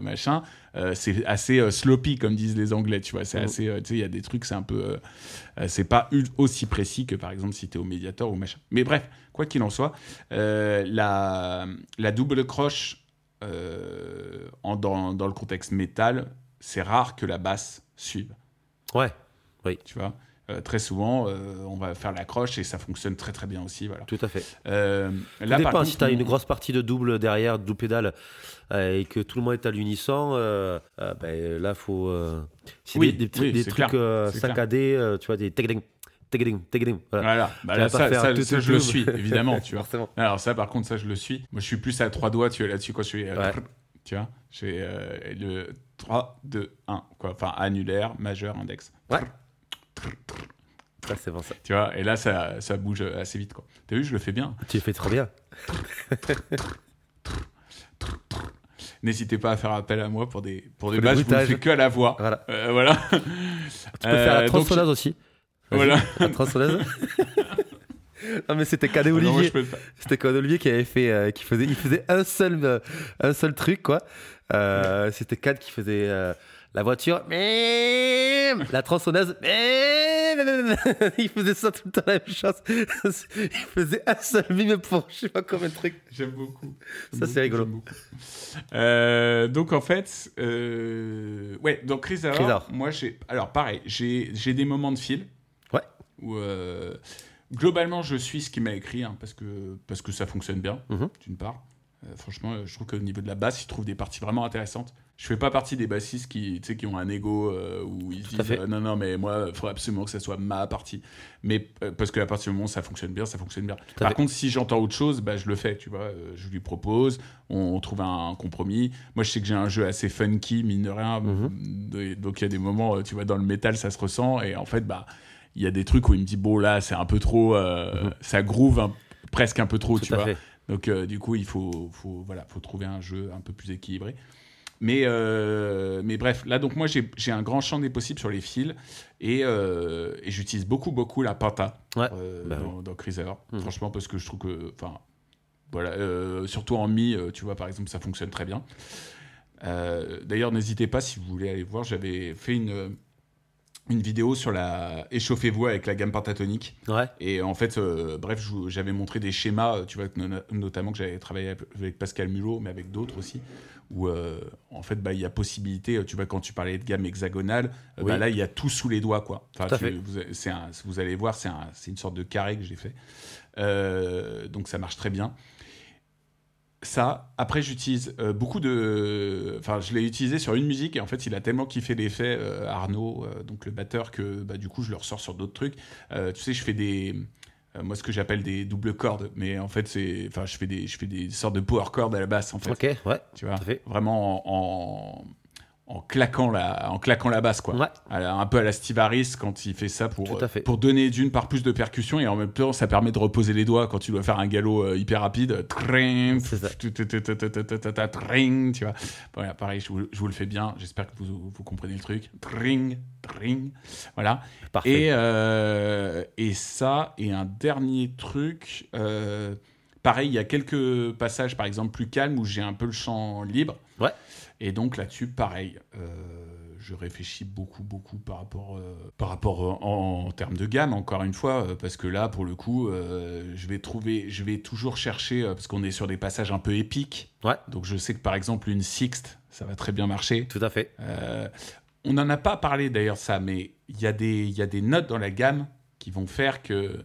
S1: machin. c'est assez sloppy, comme disent les Anglais, tu vois. C'est
S2: Mhm.
S1: assez, tu sais, il y a des trucs, c'est un peu. c'est pas aussi précis que par exemple si t'es au Mediator ou machin. Mais bref, quoi qu'il en soit, euh, la, la double croche euh, en- dans, dans le contexte métal, c'est rare que la basse suive
S2: Ouais,
S1: tu vois. Euh, très souvent, on va faire la croche et ça fonctionne très très bien aussi. Voilà.
S2: tout à fait.
S1: Là,
S2: dépend,
S1: par
S2: si
S1: contre,
S2: tu as
S1: on-
S2: une grosse partie de double derrière, double pédale, et que tout le monde est à l'unisson, euh, euh, ben, là, faut. euh,
S1: Oui,
S2: des,
S1: oui,
S2: trucs saccadés, tu vois, des tegling, tegling. Voilà.
S1: Voilà, Bah ça,
S2: faire
S1: ça-
S2: tout,
S1: ça,
S2: tout,
S1: je le suis, évidemment, tu vois. Alors ça, par contre, ça, je le suis. Moi, je suis plus à trois doigts tu vois, là-dessus quand je fais... euh,
S2: Ouais.
S1: Tu vois, je fais euh, le 3, 2, 1, quoi. Enfin, annulaire, majeur, index.
S2: Ouais. Ça, c'est bon ça.
S1: Tu vois, et là, ça, ça bouge assez vite, quoi. T'as vu, je le fais bien.
S2: Tu le fais trop bien.
S1: N'hésitez pas à faire appel à moi pour des, pour des bases, je
S2: bruitages.
S1: fais que à la voix.
S2: Voilà.
S1: Euh, voilà.
S2: Tu peux faire la
S1: donc,
S2: tronçonneuse aussi.
S1: Voilà.
S2: La tronçonneuse. non, mais c'était Cadet
S1: Ah
S2: Olivier. C'était Cadet Olivier qui avait fait, euh, qui faisait, il faisait un seul, euh, un seul truc quoi. Euh, C'était Cad qui faisait euh, la voiture, la tronçonneuse, il faisait ça tout le temps la même chose. Il faisait un seul mime pour je sais pas combien de trucs.
S1: J'aime beaucoup.
S2: Ça, c'est rigolo.
S1: Euh, donc en fait, euh, ouais, donc Chris Howard,
S2: Chris Howard.
S1: moi j'ai, alors pareil, j'ai j'ai des moments de fil. Où euh, globalement je suis ce qu'il m'a écrit hein, parce que parce que ça fonctionne bien
S2: Mhm.
S1: d'une part. Euh, franchement, euh, je trouve qu'au niveau de la basse, il trouve des parties vraiment intéressantes. Je fais pas partie des bassistes qui, qui ont un ego euh, où ils
S2: Tout
S1: disent euh, non non mais moi il faut absolument que ça soit ma partie. Mais parce que à partir du moment où ça fonctionne bien, ça fonctionne bien. Par contre, si j'entends autre chose, bah, je le fais, tu vois. je lui propose, on, on trouve un, compromis. Moi, je sais que j'ai un jeu assez funky, mine de rien.
S2: Mhm.
S1: Donc, il y a des moments, tu vois, dans le métal, ça se ressent. Et en fait, bah, il y a des trucs où il me dit, bon, là, c'est un peu trop, euh,
S2: Mhm.
S1: ça groove un- presque un peu trop,
S2: Tout
S1: tu vois.
S2: fait.
S1: Donc, euh, du coup, il faut, faut, voilà, faut trouver un jeu un peu plus équilibré. Mais, euh, mais bref, là, donc moi, j'ai un grand champ des possibles sur les fils et, euh, et j'utilise beaucoup, beaucoup la penta
S2: Ouais,
S1: euh,
S2: bah
S1: dans, dans Cruiser.
S2: Mhm.
S1: Franchement, parce que je trouve que, enfin, voilà, surtout en mi, tu vois, par exemple, ça fonctionne très bien. D'ailleurs, n'hésitez pas si vous voulez aller voir, j'avais fait une, une vidéo sur la échauffez-vous avec la gamme pentatonique.
S2: Ouais.
S1: Et en fait, euh, bref, j'avais montré des schémas, euh, tu vois, no- notamment que j'avais travaillé avec Pascal Mulot, mais avec d'autres aussi, où euh, en fait, bah, il y a possibilité, tu vois, quand tu parlais de gamme hexagonale,
S2: Oui.
S1: bah, là, il y a tout sous les doigts, quoi. Enfin, tu-
S2: fait.
S1: vous, un- vous allez voir, c'est un- une sorte de carré que j'ai fait. Euh, donc, ça marche très bien. Ça, après, j'utilise euh, beaucoup de. Enfin, je l'ai utilisé sur une musique et en fait, il a tellement kiffé l'effet, euh, Arnaud, euh, donc le batteur, que bah, du coup, je le ressors sur d'autres trucs. Tu sais, je fais des. moi, ce que j'appelle des doubles cordes, mais en fait, c'est. Enfin, je fais des, je fais des sortes de power chords à la basse, en fait.
S2: Ok. Ouais.
S1: Tu vois, vraiment en, en, en claquant la, en claquant la basse, quoi. Un peu à la Steve Harris quand il fait ça pour, pour donner d'une part plus de percussion et en même temps ça permet de reposer les doigts quand tu dois faire un galop euh, hyper rapide. Tring, tu vois. Pareil, je vous, je vous le fais bien. J'espère que vous, vous comprenez le truc. Tring, tring, voilà.
S2: Parfait.
S1: Et, euh, et ça, et un dernier truc. Euh, pareil, il y a quelques passages, par exemple, plus calmes où j'ai un peu le chant libre.
S2: Ouais.
S1: Et donc là-dessus, pareil, euh, je réfléchis beaucoup, beaucoup par rapport, euh, par rapport euh, en, en termes de gamme, encore une fois, parce que là, pour le coup, euh, je vais trouver, je vais toujours chercher, parce qu'on est sur des passages un peu épiques.
S2: Ouais.
S1: Donc je sais que par exemple une sixte, ça va très bien marcher.
S2: Tout à fait.
S1: On n'en a pas parlé d'ailleurs ça, mais il y, a des- il y a des notes dans la gamme qui vont faire que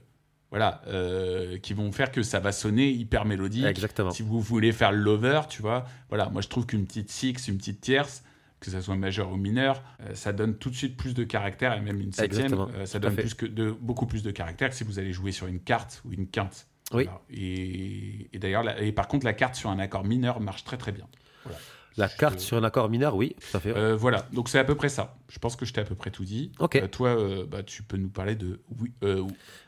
S1: voilà, euh, qui vont faire que ça va sonner hyper mélodique.
S2: Exactement.
S1: Si vous voulez faire le lover, tu vois, voilà, moi je trouve qu'une petite six, une petite tierce, que ça soit majeur ou mineur, euh, ça donne tout de suite plus de caractère et même une septième, euh, ça
S2: tout
S1: donne
S2: fait.
S1: plus que de, beaucoup plus de caractère que si vous allez jouer sur une carte ou une quinte.
S2: Oui.
S1: Et, et d'ailleurs, et par contre, la carte sur un accord mineur marche très très bien. Voilà.
S2: La
S1: Je-
S2: carte sur un accord mineur, oui, tout à fait.
S1: euh, voilà, donc c'est à peu près ça. Je pense que je t'ai à peu près tout dit.
S2: Ok.
S1: Euh, toi, euh, bah, tu peux nous parler de wi- euh,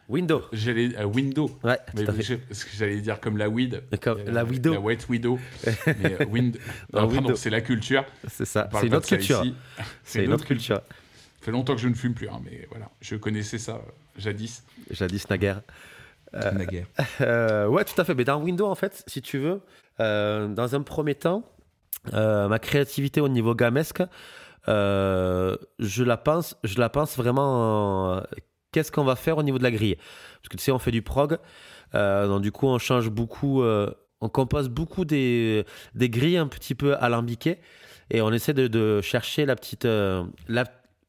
S2: Window.
S1: j'allais euh, Window.
S2: Ouais,
S1: Mais
S2: tout à fait.
S1: je- ce que j'allais dire comme la weed.
S2: Comme
S1: Euh,
S2: la Widow.
S1: La White Widow. Mais euh, wind...
S2: La
S1: Non, pardon,
S2: Widow.
S1: c'est la culture.
S2: C'est ça. C'est
S1: ça
S2: culture. C'est une autre culture.
S1: fait longtemps que je ne fume plus, hein, mais voilà, je connaissais ça jadis.
S2: Jadis naguère.
S1: naguère.
S2: ouais, tout à fait. Mais dans Windows, en fait, si tu veux, dans un premier temps, ma créativité au niveau gamesque, je la pense, je la pense vraiment. Qu'est-ce qu'on va faire au niveau de la grille? Parce que tu sais, on fait du prog, donc du coup, on change beaucoup on compose beaucoup des, des grilles un petit peu alambiquées et on essaie de, chercher la petite, euh,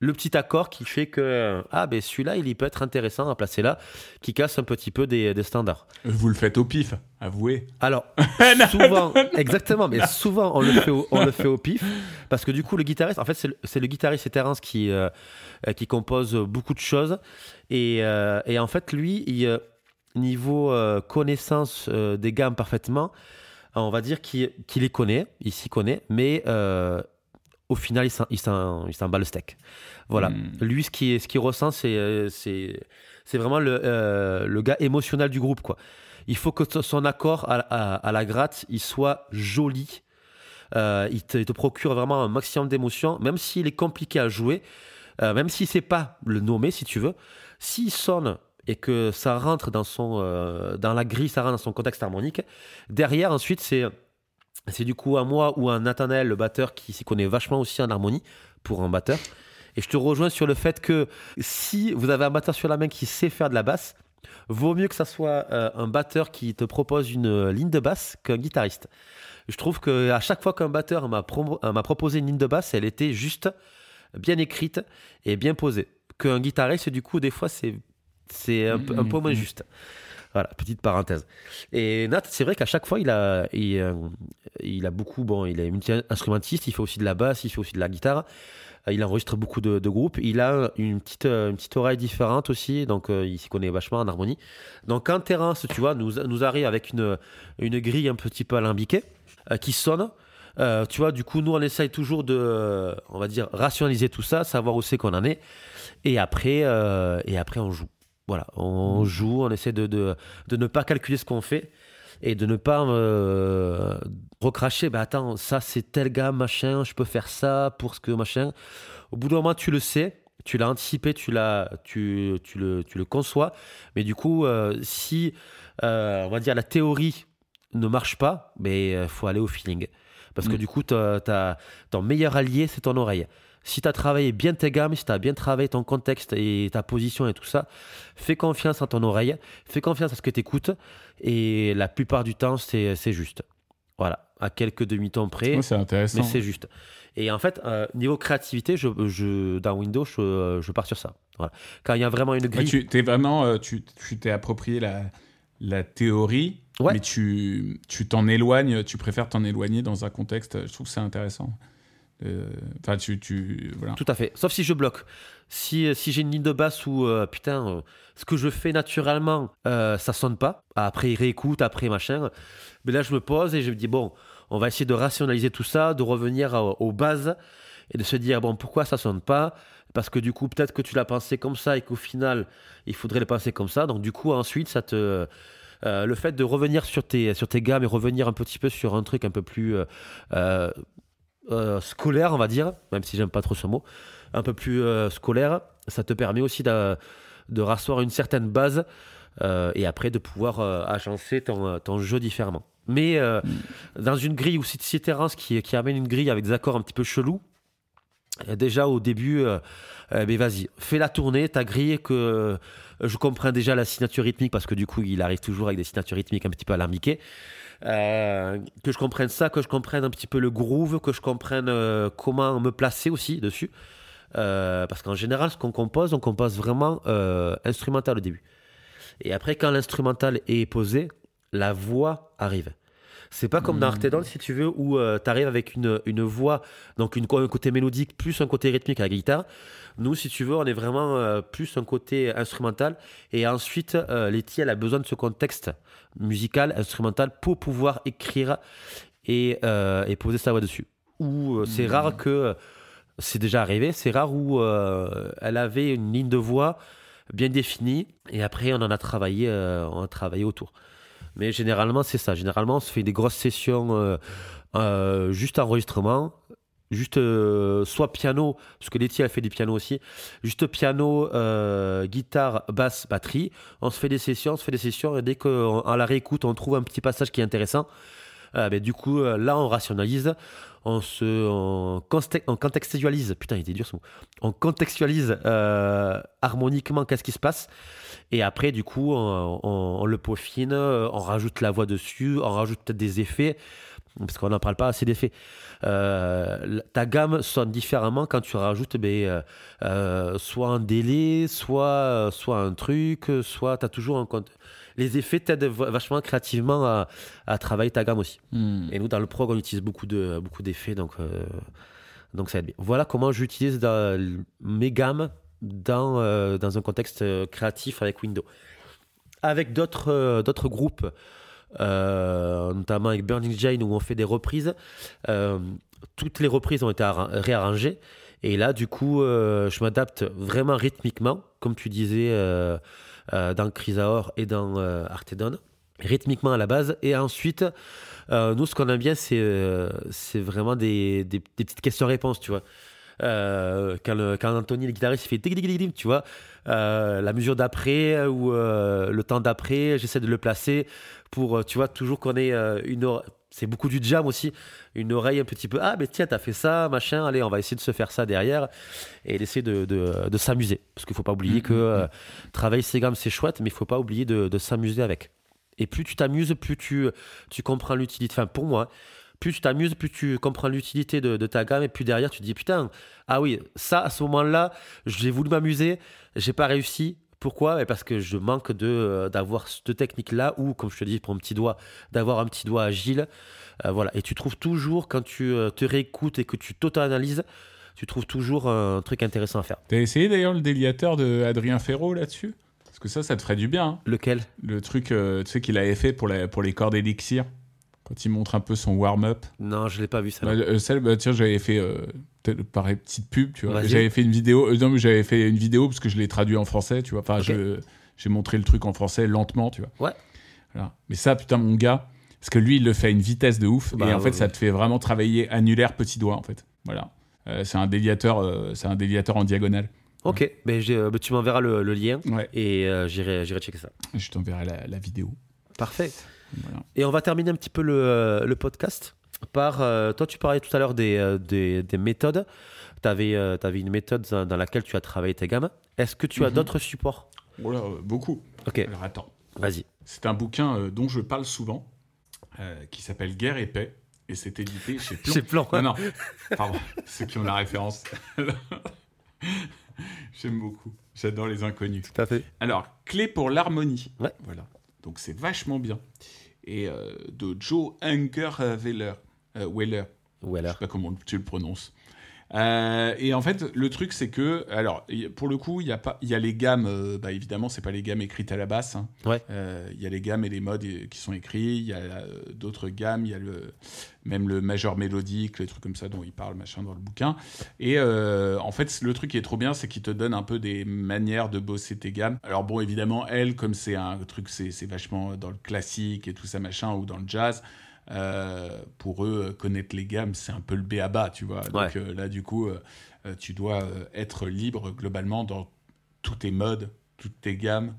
S2: le petit accord qui fait que ah ben celui-là il peut être intéressant à placer là, qui casse un petit peu des, des standards.
S1: Vous le faites au pif, avouez.
S2: Alors souvent, exactement, mais souvent on le fait au, on le fait au pif parce que du coup le guitariste, en fait c'est le, guitariste et Terence qui euh, qui compose beaucoup de choses et, euh, et en fait lui il niveau euh, connaissance euh, des gammes parfaitement, on va dire qu'il les connaît, il s'y connaît, mais euh, au final, il s'en bat le steak. Voilà. Hmm. Lui, ce qu'il ce qui ressent, c'est vraiment le, le, gars émotionnel du groupe. Quoi. Il faut que son accord à, la gratte, il soit joli. il, te, procure vraiment un maximum d'émotion, même s'il est compliqué à jouer, même si c'est pas le nommer, si tu veux. S'il sonne et que ça rentre dans, son, euh, dans la grille, ça rentre dans son contexte harmonique. Derrière, ensuite, c'est, c'est du coup à moi ou à Nathanaël, le batteur, qui s'y connaît vachement aussi en harmonie pour un batteur. Et je te rejoins sur le fait que si vous avez un batteur sur la main qui sait faire de la basse, vaut mieux que ça soit euh, un batteur qui te propose une ligne de basse qu'un guitariste. Je trouve qu'à chaque fois qu'un batteur m'a, m'a proposé une ligne de basse, elle était juste bien écrite et bien posée. Qu'un guitariste, du coup, des fois, c'est un, peu moins mm-hmm. juste. Voilà, petite parenthèse. Et Nat, c'est vrai qu'à chaque fois, il a, euh, il, a beaucoup, bon, il est instrumentiste, il fait aussi de la basse, il fait aussi de la guitare. Euh, il enregistre beaucoup de, groupes. Il a une petite, euh, une petite oreille différente aussi, donc il s'y connaît vachement en harmonie. Donc quand Terence, tu vois, nous, nous arrive avec une, une grille un petit peu alambiquée, qui sonne, tu vois, du coup, nous, on essaye toujours de, on va dire, rationaliser tout ça, savoir où c'est qu'on en est. Et après, et après, on joue. Voilà, on joue, on essaie de, de, ne pas calculer ce qu'on fait et de ne pas euh, recracher. Bah attends, ça c'est tel gars, machin, je peux faire ça pour ce que machin. Au bout d'un moment, tu le sais, tu l'as anticipé, tu, l'as, tu, tu, le, tu le conçois. Mais du coup, euh, si, euh, on va dire, la théorie ne marche pas, mais il faut aller au feeling. Parce que mm. du coup, ton meilleur allié, c'est ton oreille si tu as travaillé bien tes gammes, si tu as bien travaillé ton contexte et ta position et tout ça, fais confiance à ton oreille, fais confiance à ce que tu écoutes et la plupart du temps, c'est juste. Voilà, à quelques demi-tons près.
S1: c'est intéressant.
S2: Mais c'est juste. Et en fait, euh, niveau créativité, je, je, dans Windows, je, je, pars sur ça. Voilà. Quand il y a vraiment une grille.
S1: tu t'es vraiment, euh, tu t'es approprié la, la théorie, mais tu t'en éloignes, tu préfères t'en éloigner dans un contexte. Je trouve que c'est intéressant. Euh, enfin, tu, voilà.
S2: Tout à fait. Sauf si je bloque. Si, euh, si j'ai une ligne de basse où, euh, putain, ce que je fais naturellement, ça sonne pas. Après, il réécoute, après, machin. Mais là, je me pose et je me dis, bon, on va essayer de rationaliser tout ça, de revenir aux bases et de se dire, bon, pourquoi ça sonne pas? Parce que du coup, peut-être que tu l'as pensé comme ça et qu'au final, il faudrait le penser comme ça. Donc, du coup, ensuite, ça te. le fait de revenir sur tes, sur tes gammes et revenir un petit peu sur un truc un peu plus scolaire, on va dire, même si j'aime pas trop ce mot, un peu plus euh, scolaire, ça te permet aussi de, de rasseoir une certaine base euh, et après de pouvoir agencer ton, ton, jeu différemment. Mais mm. dans une grille ou si c'est Terence qui, qui amène une grille avec des accords un petit peu chelous, déjà au début, ben vas-y, fais la tournée, ta grille que je comprends déjà la signature rythmique parce que du coup il arrive toujours avec des signatures rythmiques un petit peu alambiquées. Euh, que je comprenne ça, que je comprenne un petit peu le groove, que je comprenne euh, comment me placer aussi dessus. Euh, parce qu'en général, ce qu'on compose, on compose vraiment instrumental au début. Et après, quand l'instrumental est posé, la voix arrive. C'est pas comme dans Artedon, si tu veux, où tu arrives avec une, une voix, donc une, un côté mélodique plus un côté rythmique à la guitare. Nous, si tu veux, on est vraiment plus un côté instrumental. Et ensuite, Letty, elle a besoin de ce contexte musical, instrumental, pour pouvoir écrire et, euh, et poser sa voix dessus. Ou euh, c'est hmm. rare que, c'est déjà arrivé, c'est rare où euh, elle avait une ligne de voix bien définie et après on en a travaillé, on a travaillé autour. Mais généralement, c'est ça. Généralement, on se fait des grosses sessions juste enregistrement juste euh, soit piano, parce que Letty a fait du piano aussi, juste piano, euh, guitare, basse, batterie. On se fait des sessions, on se fait des sessions, et dès qu'à la réécoute, on trouve un petit passage qui est intéressant, euh, ben, du coup, là, on rationalise, on se on, contextualise, putain, il était dur ce mot, on contextualise harmoniquement qu'est-ce qui se passe. Et après, du coup, on, le peaufine, on rajoute la voix dessus, on rajoute peut-être des effets parce qu'on n'en parle pas assez d'effets. Euh, ta gamme sonne différemment quand tu rajoutes ben, euh, euh, soit un délai, soit, soit un truc, soit tu as toujours un compte. Les effets t'aident vachement créativement à, à, travailler ta gamme aussi. Hmm. Et nous, dans le prog, on utilise beaucoup, de, beaucoup d'effets, donc, donc ça aide bien. Voilà comment j'utilise mes gammes dans, dans un contexte créatif avec Windows. Avec d'autres, d'autres groupes, euh, notamment avec Burning Jane où on fait des reprises. Euh, toutes les reprises ont été réarrangées. Et là, du coup, euh, je m'adapte vraiment rythmiquement, comme tu disais dans Chrysaor et dans Artedon, rythmiquement à la base. Et ensuite, nous, ce qu'on aime bien, c'est vraiment des, des, petites questions-réponses, tu vois. Euh, quand, quand, Anthony, le guitariste, il fait tu vois, euh, la mesure d'après ou euh, le temps d'après, j'essaie de le placer pour, tu vois, toujours qu'on ait une. C'est beaucoup du jam aussi, une oreille un petit peu. Ah, mais tiens, t'as fait ça, machin, allez, on va essayer de se faire ça derrière et d'essayer de, de, de s'amuser. Parce qu'il faut pas oublier mm, que mm, mm. travailler ses gammes, c'est chouette, mais il faut pas oublier de, de s'amuser avec. Et plus tu t'amuses, plus tu, tu comprends l'utilité. Enfin, pour moi, plus tu t'amuses, plus tu comprends l'utilité de, ta gamme, et puis derrière, tu te dis putain, ah oui, ça, à ce moment-là, j'ai voulu m'amuser, j'ai pas réussi. Pourquoi? Parce que je manque de euh, d'avoir cette technique-là, ou comme je te dis pour un petit doigt, d'avoir un petit doigt agile. Euh, voilà. Et tu trouves toujours, quand tu euh, te réécoutes et que tu t'auto-analyses, tu trouves toujours un truc intéressant à faire.
S1: T'as essayé d'ailleurs le déliateur de Adrien Ferraud là-dessus? Parce que ça, ça te ferait du bien. Hein.
S2: Lequel?
S1: Le truc, tu sais, qu'il avait fait pour, pour les cordes élixir quand il montre un peu son warm-up.
S2: Non, je l'ai pas vu ça.
S1: Bah, euh, celle, bah, tiens, j'avais fait euh, pareil petite pub, tu vois. J'avais fait une vidéo. Euh, non, mais j'avais fait une vidéo parce que je l'ai traduit en français, tu vois. Enfin, j'ai montré le truc en français lentement, tu vois.
S2: Ouais.
S1: Voilà. Mais ça, putain, mon gars, parce que lui, il le fait à une vitesse de ouf, bah, et en fait, ça te fait vraiment travailler annulaire petit doigt, en fait. Voilà. c'est un déliateur, c'est un déliateur en diagonale.
S2: Ok, mais bah, tu m'enverras le, lien et j'irai, j'irai checker ça.
S1: Je t'enverrai la, la vidéo.
S2: Parfait. Et on va terminer un petit peu le, le podcast par. Euh, toi, tu parlais tout à l'heure des, euh, des, des, méthodes. Tu avais, euh, avais, une méthode dans laquelle tu as travaillé tes gammes. Est-ce que tu as mhm. d'autres supports?
S1: Beaucoup.
S2: Ok.
S1: Alors attends.
S2: Vas-y.
S1: C'est un bouquin dont je parle souvent qui s'appelle Guerre et paix. Et c'est édité chez Plan.
S2: Chez Plan.
S1: Non, non. Pardon. Ceux qui ont la référence. J'aime beaucoup. J'adore les inconnus.
S2: Tout à fait.
S1: Alors, clé pour l'harmonie.
S2: Ouais.
S1: Voilà. Donc c'est vachement bien. Et euh, de Joe Weller. Euh, Weller.
S2: Weller.
S1: Je sais pas comment tu le prononces. Euh, et en fait, le truc, c'est que, alors, pour le coup, il y a pas, il y a les gammes. Euh, bah, évidemment, c'est pas les gammes écrites à la basse. Hein.
S2: Ouais.
S1: Euh, il y a les gammes et les modes qui sont écrits. Il y a d'autres gammes. Il y a le, même le majeur mélodique, les trucs comme ça dont il parle, machin, dans le bouquin. Et en fait, le truc qui est trop bien, c'est qu'il te donne un peu des manières de bosser tes gammes. Alors bon, évidemment, elle, comme c'est un truc, c'est vachement dans le classique et tout ça, machin, ou dans le jazz. Euh, pour eux, connaître les gammes, c'est un peu le béaba, tu vois. Donc euh, là, du coup, euh, tu dois être libre globalement dans tous tes modes, toutes tes gammes.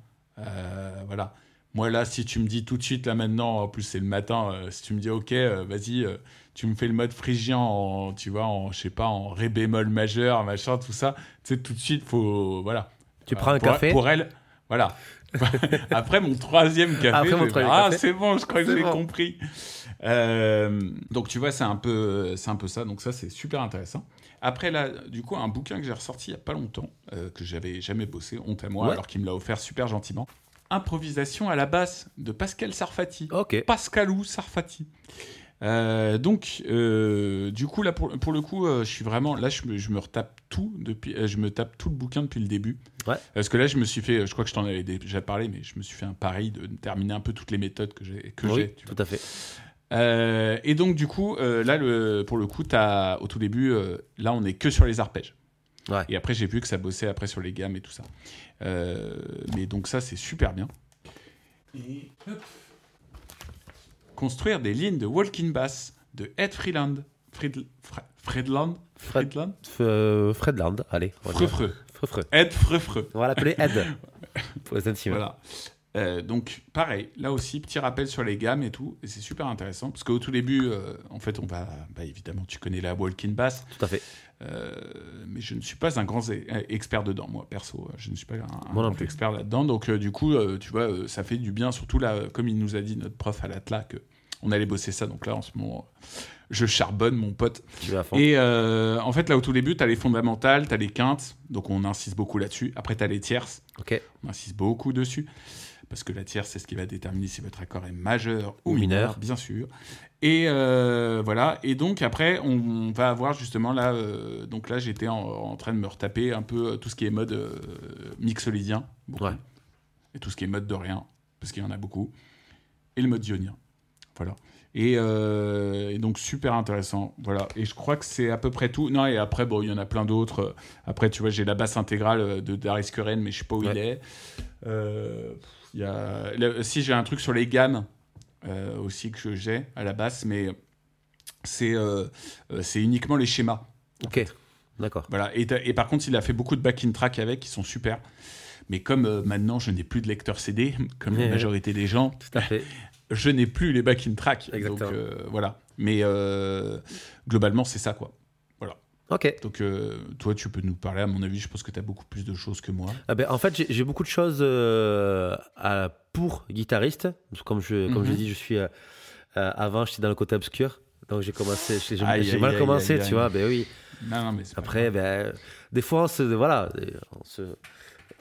S1: voilà. Moi, là, si tu me dis tout de suite, là maintenant, en plus c'est le matin, si tu me dis, ok, vas-y, tu me fais le mode phrygien en, tu vois, en, je sais pas, en ré bémol majeur, machin, tout ça, tu sais, tout de suite, faut, voilà.
S2: Tu prends un
S1: pour,
S2: café
S1: Pour elle, voilà. Après mon troisième café, ah, c'est bon, je crois que j'ai compris. Euh, donc tu vois, c'est un peu, c'est un peu ça. Donc ça, c'est super intéressant. Après là, du coup, un bouquin que j'ai ressorti il y a pas longtemps, euh, que j'avais jamais bossé, honte à moi, alors qu'il me l'a offert super gentiment. Improvisation à la basse de Pascal Sarfati.
S2: Ok.
S1: Pascalou Sarfati. Euh, donc, euh, du coup, là, pour, pour le coup, euh, je suis vraiment. Là, je me, je me retape tout depuis. je me tape tout le bouquin depuis le début.
S2: Ouais.
S1: Parce que là, je me suis fait. Je crois que je t'en avais déjà parlé, mais je me suis fait un pari de terminer un peu toutes les méthodes que j'ai. Que
S2: oui, tout à fait.
S1: et donc, du coup, là, le, pour le coup, as, au tout début, là, on est que sur les arpèges.
S2: Ouais.
S1: Et après, j'ai vu que ça bossait après sur les gammes et tout ça. mais donc, ça, c'est super bien. Et hop. Construire des lignes de walking bass de Ed Freeland. Fredland?
S2: Fred-
S1: Fredland?
S2: Euh, Fredland, allez.
S1: Frefreux. Ed Frefreux.
S2: On va l'appeler Ed pour les intimes.
S1: Voilà. Euh, donc, pareil, là aussi, petit rappel sur les gammes et tout. Et c'est super intéressant. Parce qu'au tout début, euh, en fait, on va. Bah, évidemment, tu connais la walk-in bass.
S2: Tout à fait.
S1: Euh, mais je ne suis pas un grand euh, expert dedans, moi, perso. Je ne suis pas un,
S2: Moi
S1: grand expert là-dedans. Donc, du coup, tu vois, ça fait du bien. Surtout là, comme il nous a dit notre prof à l'Atla, que on allait bosser ça. Donc là, en ce moment, je charbonne, mon pote. Et euh, en fait, là, au tout début, tu as les fondamentales, tu as les quintes. Donc, on insiste beaucoup là-dessus. Après, tu as les tierces.
S2: Ok.
S1: On insiste beaucoup dessus. Parce que la tierce, c'est ce qui va déterminer si votre accord est majeur ou,
S2: Ou mineur.
S1: mineur, bien sûr. Et euh, voilà. Et donc, après, on, va avoir justement là. euh, donc là, j'étais en, en train de me retaper un peu euh, tout ce qui est mode euh, mixolydien. beaucoup.
S2: Ouais.
S1: Et tout ce qui est mode dorien. Parce qu'il y en a beaucoup. Et le mode ionien. Voilà. Et, euh, et donc, super intéressant. Voilà. Et je crois que c'est à peu près tout. Non, et après, bon, il y en a plein d'autres. Après, tu vois, j'ai la basse intégrale de Darius Curren, mais je sais pas où
S2: Ouais.
S1: il est. Euh, il y a... si j'ai un truc sur les gammes euh, aussi que j'ai à la basse, mais c'est euh, euh, c'est uniquement les schémas.
S2: Ok. D'accord.
S1: Voilà. Et, et par contre, il a fait beaucoup de back-in track avec, qui sont super. Mais comme euh, maintenant je n'ai plus de lecteur CD, comme la
S2: Ouais.
S1: majorité des gens,
S2: Tout à fait.
S1: je n'ai plus les back-in track.
S2: Exactement.
S1: Donc voilà. Mais globalement, c'est ça quoi.
S2: Ok.
S1: Donc euh, toi, tu peux nous parler. À mon avis, je pense que tu as beaucoup plus de choses que moi.
S2: Ah ben, en fait, j'ai- beaucoup de choses euh, à- pour guitariste. Comme je, comme je
S1: Mhm.
S2: dis, je suis euh, avant, j'étais dans le côté obscur. Donc j'ai commencé, j'ai
S1: aïe,
S2: mal
S1: aïe,
S2: commencé, tu
S1: aïe.
S2: vois. Ben oui.
S1: Non, non, mais pas
S2: Après, ben, des fois, on se, voilà, on se,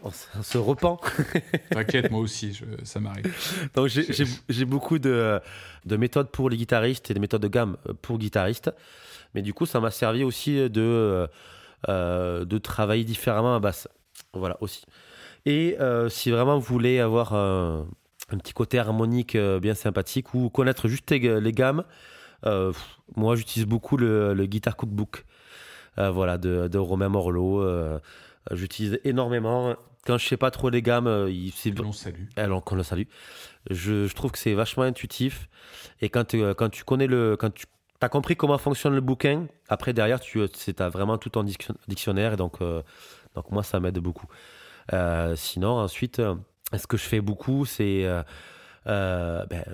S2: on se, on se repent.
S1: T'inquiète, moi aussi, je- ça m'arrive.
S2: Donc j'ai beaucoup de, de méthodes pour les guitaristes et des méthodes de gamme pour guitaristes. Mais du coup, ça m'a servi aussi de, euh, de travailler différemment à basse. Voilà, aussi. Et euh, si vraiment vous voulez avoir un, un petit côté harmonique euh, bien sympathique ou connaître juste les, les gammes, euh, pff, moi j'utilise beaucoup le, le Guitar Cookbook euh, voilà, de, de Romain Morlot. euh, J'utilise énormément. Quand je sais pas trop les gammes, euh, il- c'est
S1: On salue.
S2: alors qu'on le salue. Je, je trouve que c'est vachement intuitif. Et quand, tu- quand tu connais le. Quand tu as compris comment fonctionne le bouquin, après derrière, tu as vraiment tout en diction- dictionnaire. Et donc, euh, donc moi, ça m'aide beaucoup. Euh, sinon, ensuite, euh, ce que je fais beaucoup, c'est. Euh, ben,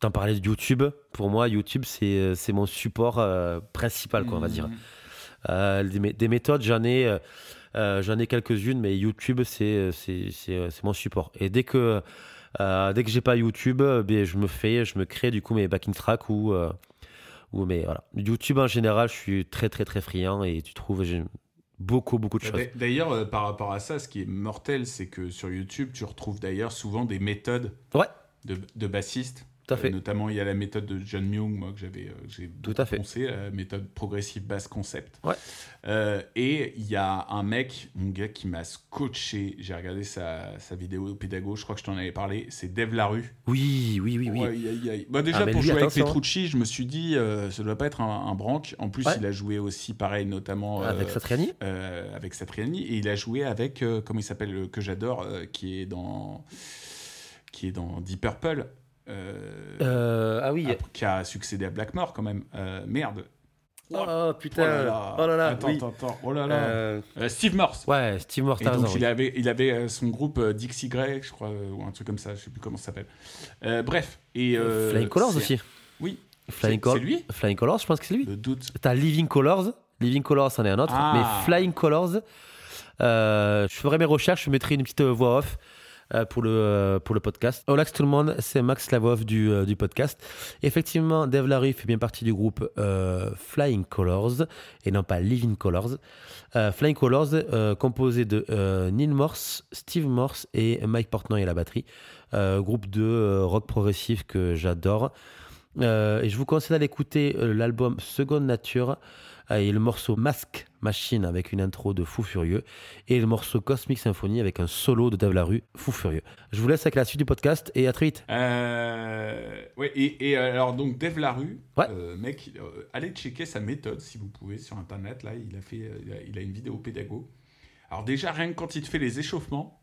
S2: T'en parlais de YouTube. Pour moi, YouTube, c'est mon support principal, quoi, on va dire.
S1: Mmh.
S2: Des, mé- des méthodes, j'en ai, j'en ai quelques-unes, mais YouTube, c'est, mon support. Et dès que, dès que j'ai pas YouTube, ben, je me fais, je me crée du coup mes backing tracks ou, ou mes, voilà. YouTube en général, je suis très très très friand et tu trouves beaucoup beaucoup de
S1: Bah,
S2: choses.
S1: d'a- D'ailleurs, euh, par rapport à ça, ce qui est mortel, c'est que sur YouTube, tu retrouves d'ailleurs souvent des méthodes
S2: Ouais.
S1: de, de bassistes.
S2: Tout à
S1: Euh,
S2: fait.
S1: notamment, il y a la méthode de John Myung, moi, que j'avais euh,
S2: Tout à fait.
S1: poncé, la méthode progressive bass concept.
S2: Ouais.
S1: Euh, et il y a un mec, mon gars, qui m'a scotché. J'ai regardé sa, sa vidéo pédago, je crois que je t'en avais parlé. C'est Dave Larue.
S2: Oui, oui, oui, oui.
S1: Ouais. Bah, déjà,
S2: Ah,
S1: pour
S2: lui,
S1: jouer avec
S2: hein.
S1: Petrucci, je me suis dit, euh, ça doit pas être un, un branque. En plus,
S2: Ouais.
S1: il a joué aussi, pareil, notamment euh,
S2: Avec Satriani
S1: euh, avec Satriani. Et il a joué avec, euh, comment il s'appelle, le- que j'adore, euh, qui est dans qui est dans Deep Purple. Euh,
S2: Euh, Ah oui.
S1: qui a succédé à Blackmore quand même. Euh, merde.
S2: Oh putain.
S1: Oh là là.
S2: Oh là là.
S1: Attends,
S2: oui.
S1: attends, attends. Oh là là.
S2: Euh,
S1: Euh, Steve Morse.
S2: Ouais, Steve Moore,
S1: Et
S2: t'as
S1: donc,
S2: raison,
S1: il avait, il avait son groupe Dixie Grey, je crois, ou un truc comme ça, je sais plus comment ça s'appelle. Euh, bref. Et, euh,
S2: Flying Colors aussi.
S1: Oui.
S2: Flying
S1: C'est
S2: Col-
S1: c'est lui
S2: Flying Colors, je pense que c'est lui.
S1: Le doute.
S2: T'as Living Colors. Living Colors, c'en est un autre.
S1: Ah.
S2: Mais Flying Colors, euh, je ferai mes recherches, je mettrai une petite voix off euh, pour, le, euh, pour le podcast. Relax tout le monde, c'est Max off du, euh, du podcast. Effectivement, Dave Larry fait bien partie du groupe euh, Flying Colors et non pas Living Colors. Euh, Flying Colors, euh, composé de euh, Neil Morse, Steve Morse et Mike Portnoy à la batterie. Euh, groupe de euh, rock progressif que j'adore. Euh, et je vous conseille d'aller écouter euh, l'album Seconde Nature euh, et le morceau Mask Machine avec une intro de Fou Furieux et le morceau Cosmic Symphony avec un solo de Dave Larue, Fou Furieux. Je vous laisse avec la suite du podcast et à très vite.
S1: Euh, ouais, et, et, euh, alors, donc, Dave Larue,
S2: Ouais.
S1: euh, mec, euh, allez checker sa méthode si vous pouvez sur internet. Là, il a fait, euh, il a, une vidéo pédago. Alors, déjà, rien que quand il te fait les échauffements,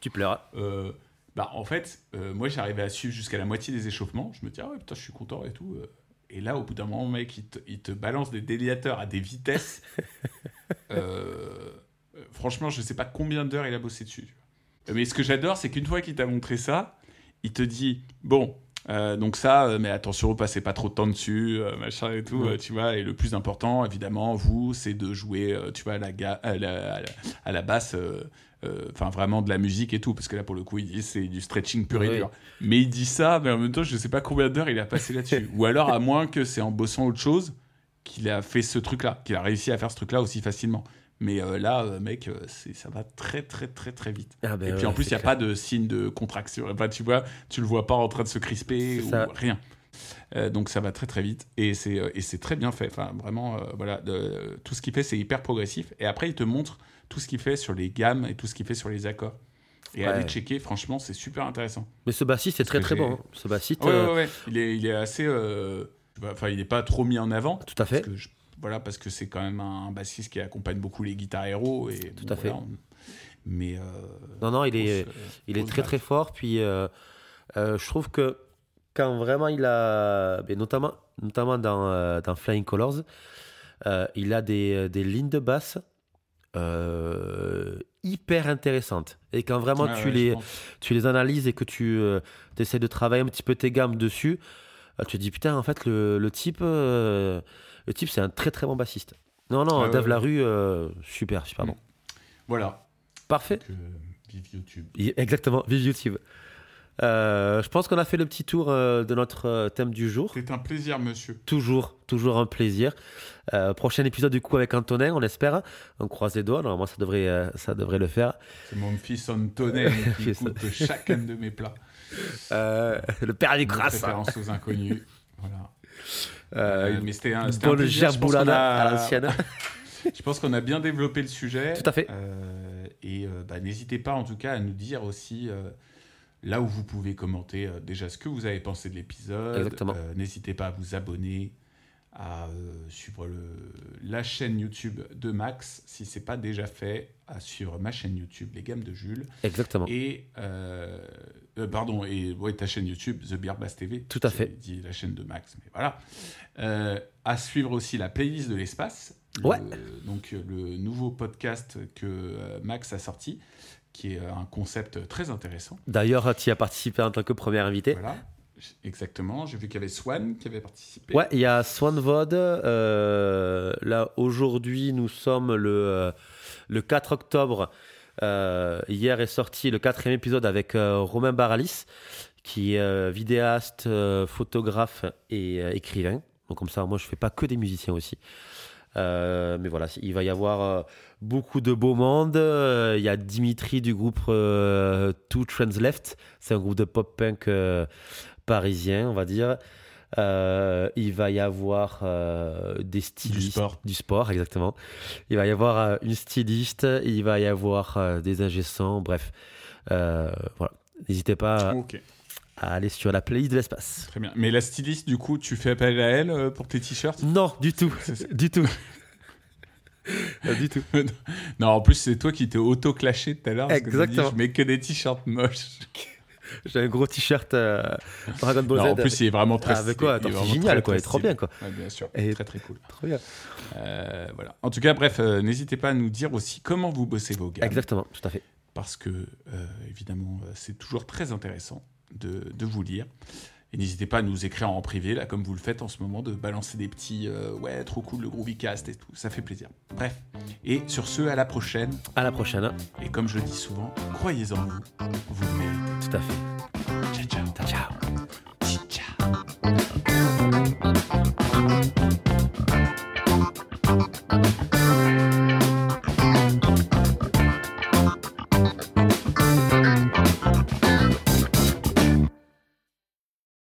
S2: Tu pleuras.
S1: euh, bah, en fait, euh, moi, j'arrivais à suivre jusqu'à la moitié des échauffements. Je me dis, ah ouais, putain, je suis content et tout. Euh. Et là, au bout d'un moment, mec, il te, il te balance des déliateurs à des vitesses. Euh, franchement, je sais pas combien d'heures il a bossé dessus. Mais ce que j'adore, c'est qu'une fois qu'il t'a montré ça, il te dit Bon, euh, donc ça, euh, mais attention, passez pas trop de temps dessus, euh, machin et tout,
S2: Ouais.
S1: tu vois. Et le plus important, évidemment, vous, c'est de jouer, tu vois, à la, ga- à la, à la- à la basse, enfin vraiment de la musique et tout, parce que là, pour le coup, il dit c'est du stretching pur et dur. Mais il dit ça, mais en même temps, je sais pas combien d'heures il a passé là-dessus. Ou alors, à moins que c'est en bossant autre chose qu'il a fait ce truc-là, qu'il a réussi à faire ce truc-là aussi facilement. Mais euh, là, euh, mec, euh, c'est- ça va très, très, très, très vite.
S2: Ah ben
S1: Et puis en plus, il n'y a
S2: clair.
S1: pas de signe de contraction. Enfin, tu vois, tu le vois pas en train de se crisper ou
S2: ça.
S1: rien. Euh, donc ça va très très vite et c'est et c'est très bien fait. Enfin vraiment, euh, voilà, de- tout ce qu'il fait c'est hyper progressif. Et après il te montre tout ce qu'il fait sur les gammes et tout ce qu'il fait sur les accords. Et
S2: Ouais.
S1: aller checker, franchement, c'est super intéressant.
S2: Mais ce bassiste est très très bon. hein. Ce bassiste,
S1: Ouais, ouais, ouais. Il est il est assez, enfin il n'est pas trop mis en avant.
S2: tout à fait.
S1: Parce que je- voilà, parce que c'est quand même un bassiste qui accompagne beaucoup les guitares héros et
S2: Tout
S1: bon,
S2: à fait.
S1: on- Mais euh,
S2: Non, non, il est, il est très très fort. Puis euh, euh, je trouve que quand vraiment il a, mais notamment, notamment dans, dans Flying Colors, il a des, des lignes de basse hyper intéressantes. Et quand vraiment
S1: Ouais,
S2: tu,
S1: ouais,
S2: les, tu les analyses et que tu essaies de travailler un petit peu tes gammes dessus, tu te dis putain, en fait, le, le type, le type c'est un très très bon bassiste. Non, non,
S1: Ah
S2: Dave
S1: ouais.
S2: Larue, euh, super, super bon.
S1: Voilà.
S2: Parfait.
S1: Que, vive YouTube.
S2: Exactement, vive YouTube. Euh, je pense qu'on a fait le petit tour euh, de notre euh, thème du jour.
S1: C'est un plaisir, monsieur.
S2: Toujours, toujours un plaisir. Euh, prochain épisode du coup avec Antonin, on espère. On croise les doigts. Normalement, ça devrait, euh, ça devrait le faire.
S1: C'est mon fils Antonin qui goûte chacun de mes plats.
S2: Euh, le père du
S1: Mes
S2: grâce.
S1: Référence aux inconnus. Voilà.
S2: Euh, une
S1: mais c'était un, c'était un
S2: bonne gerboulada à l'ancienne.
S1: Je pense qu'on a bien développé le sujet.
S2: Tout à fait.
S1: Euh, et euh, bah, n'hésitez pas en tout cas à nous dire aussi euh, là où vous pouvez commenter déjà ce que vous avez pensé de l'épisode.
S2: Exactement.
S1: N'hésitez pas à vous abonner, à euh, suivre le, la chaîne YouTube de Max si c'est pas déjà fait, à suivre ma chaîne YouTube Les Gammes de Jules.
S2: Exactement.
S1: Et euh, euh, pardon, et ouais, ta chaîne YouTube, The Beer Bass TV.
S2: Tout à fait.
S1: dit la chaîne de Max, mais voilà. À suivre aussi la playlist de l'espace. Le-
S2: Ouais.
S1: donc le nouveau podcast que Max a sorti, qui est un concept très intéressant.
S2: D'ailleurs, tu y as participé en tant que premier invité.
S1: Voilà. Exactement. J'ai vu qu'il y avait Swan qui avait participé.
S2: Ouais, il y a Swanvod. euh, là, aujourd'hui, nous sommes le, euh, le 4 octobre. Euh, hier est sorti le quatrième épisode avec Romain Baralis, qui est vidéaste, photographe et écrivain. Donc, comme ça, moi, je fais pas que des musiciens aussi. Mais voilà, il va y avoir beaucoup de beau monde. Il y a Dimitri du groupe Two Trends Left. C'est un groupe de pop-punk euh, parisien, on va dire. Euh, il va y avoir euh, des stylistes.
S1: sport.
S2: Du sport, exactement. Il va y avoir euh, une styliste. Il va y avoir des ingessants. Bref. Voilà. N'hésitez pas à aller sur la playlist de l'espace.
S1: très bien. Mais la styliste, du coup, tu fais appel à elle pour tes t-shirts?
S2: Non, du tout. Du tout. Du tout.
S1: Non, en plus, c'est toi qui t'es auto-clashé tout à l'heure. parce que dit,
S2: Exactement.
S1: je mets que des t-shirts moches.
S2: J'ai un gros t-shirt euh, Dragon Ball
S1: Non,
S2: Z.
S1: en plus, il est vraiment très
S2: avec quoi
S1: Il est
S2: Attends, C'est génial,
S1: très,
S2: quoi. Il est
S1: très
S2: trop bien, quoi.
S1: Ouais, bien sûr.
S2: Et-
S1: Très, très cool.
S2: Trop bien.
S1: Euh, voilà. En tout cas, bref, euh, n'hésitez pas à nous dire aussi comment vous bossez vos gammes.
S2: Exactement, tout à fait.
S1: Parce que, euh, évidemment, c'est toujours très intéressant de, de vous lire. Et n'hésitez pas à nous écrire en privé, là, comme vous le faites en ce moment, de balancer des petits euh, Ouais, trop cool le Groovycast et tout. Ça fait plaisir. Bref. Et sur ce, à la prochaine.
S2: À la prochaine.
S1: Et comme je le dis souvent, croyez en vous. Vous le méritez.
S2: Tout à fait.
S1: Ciao, ciao.
S2: Ciao.
S1: Ciao.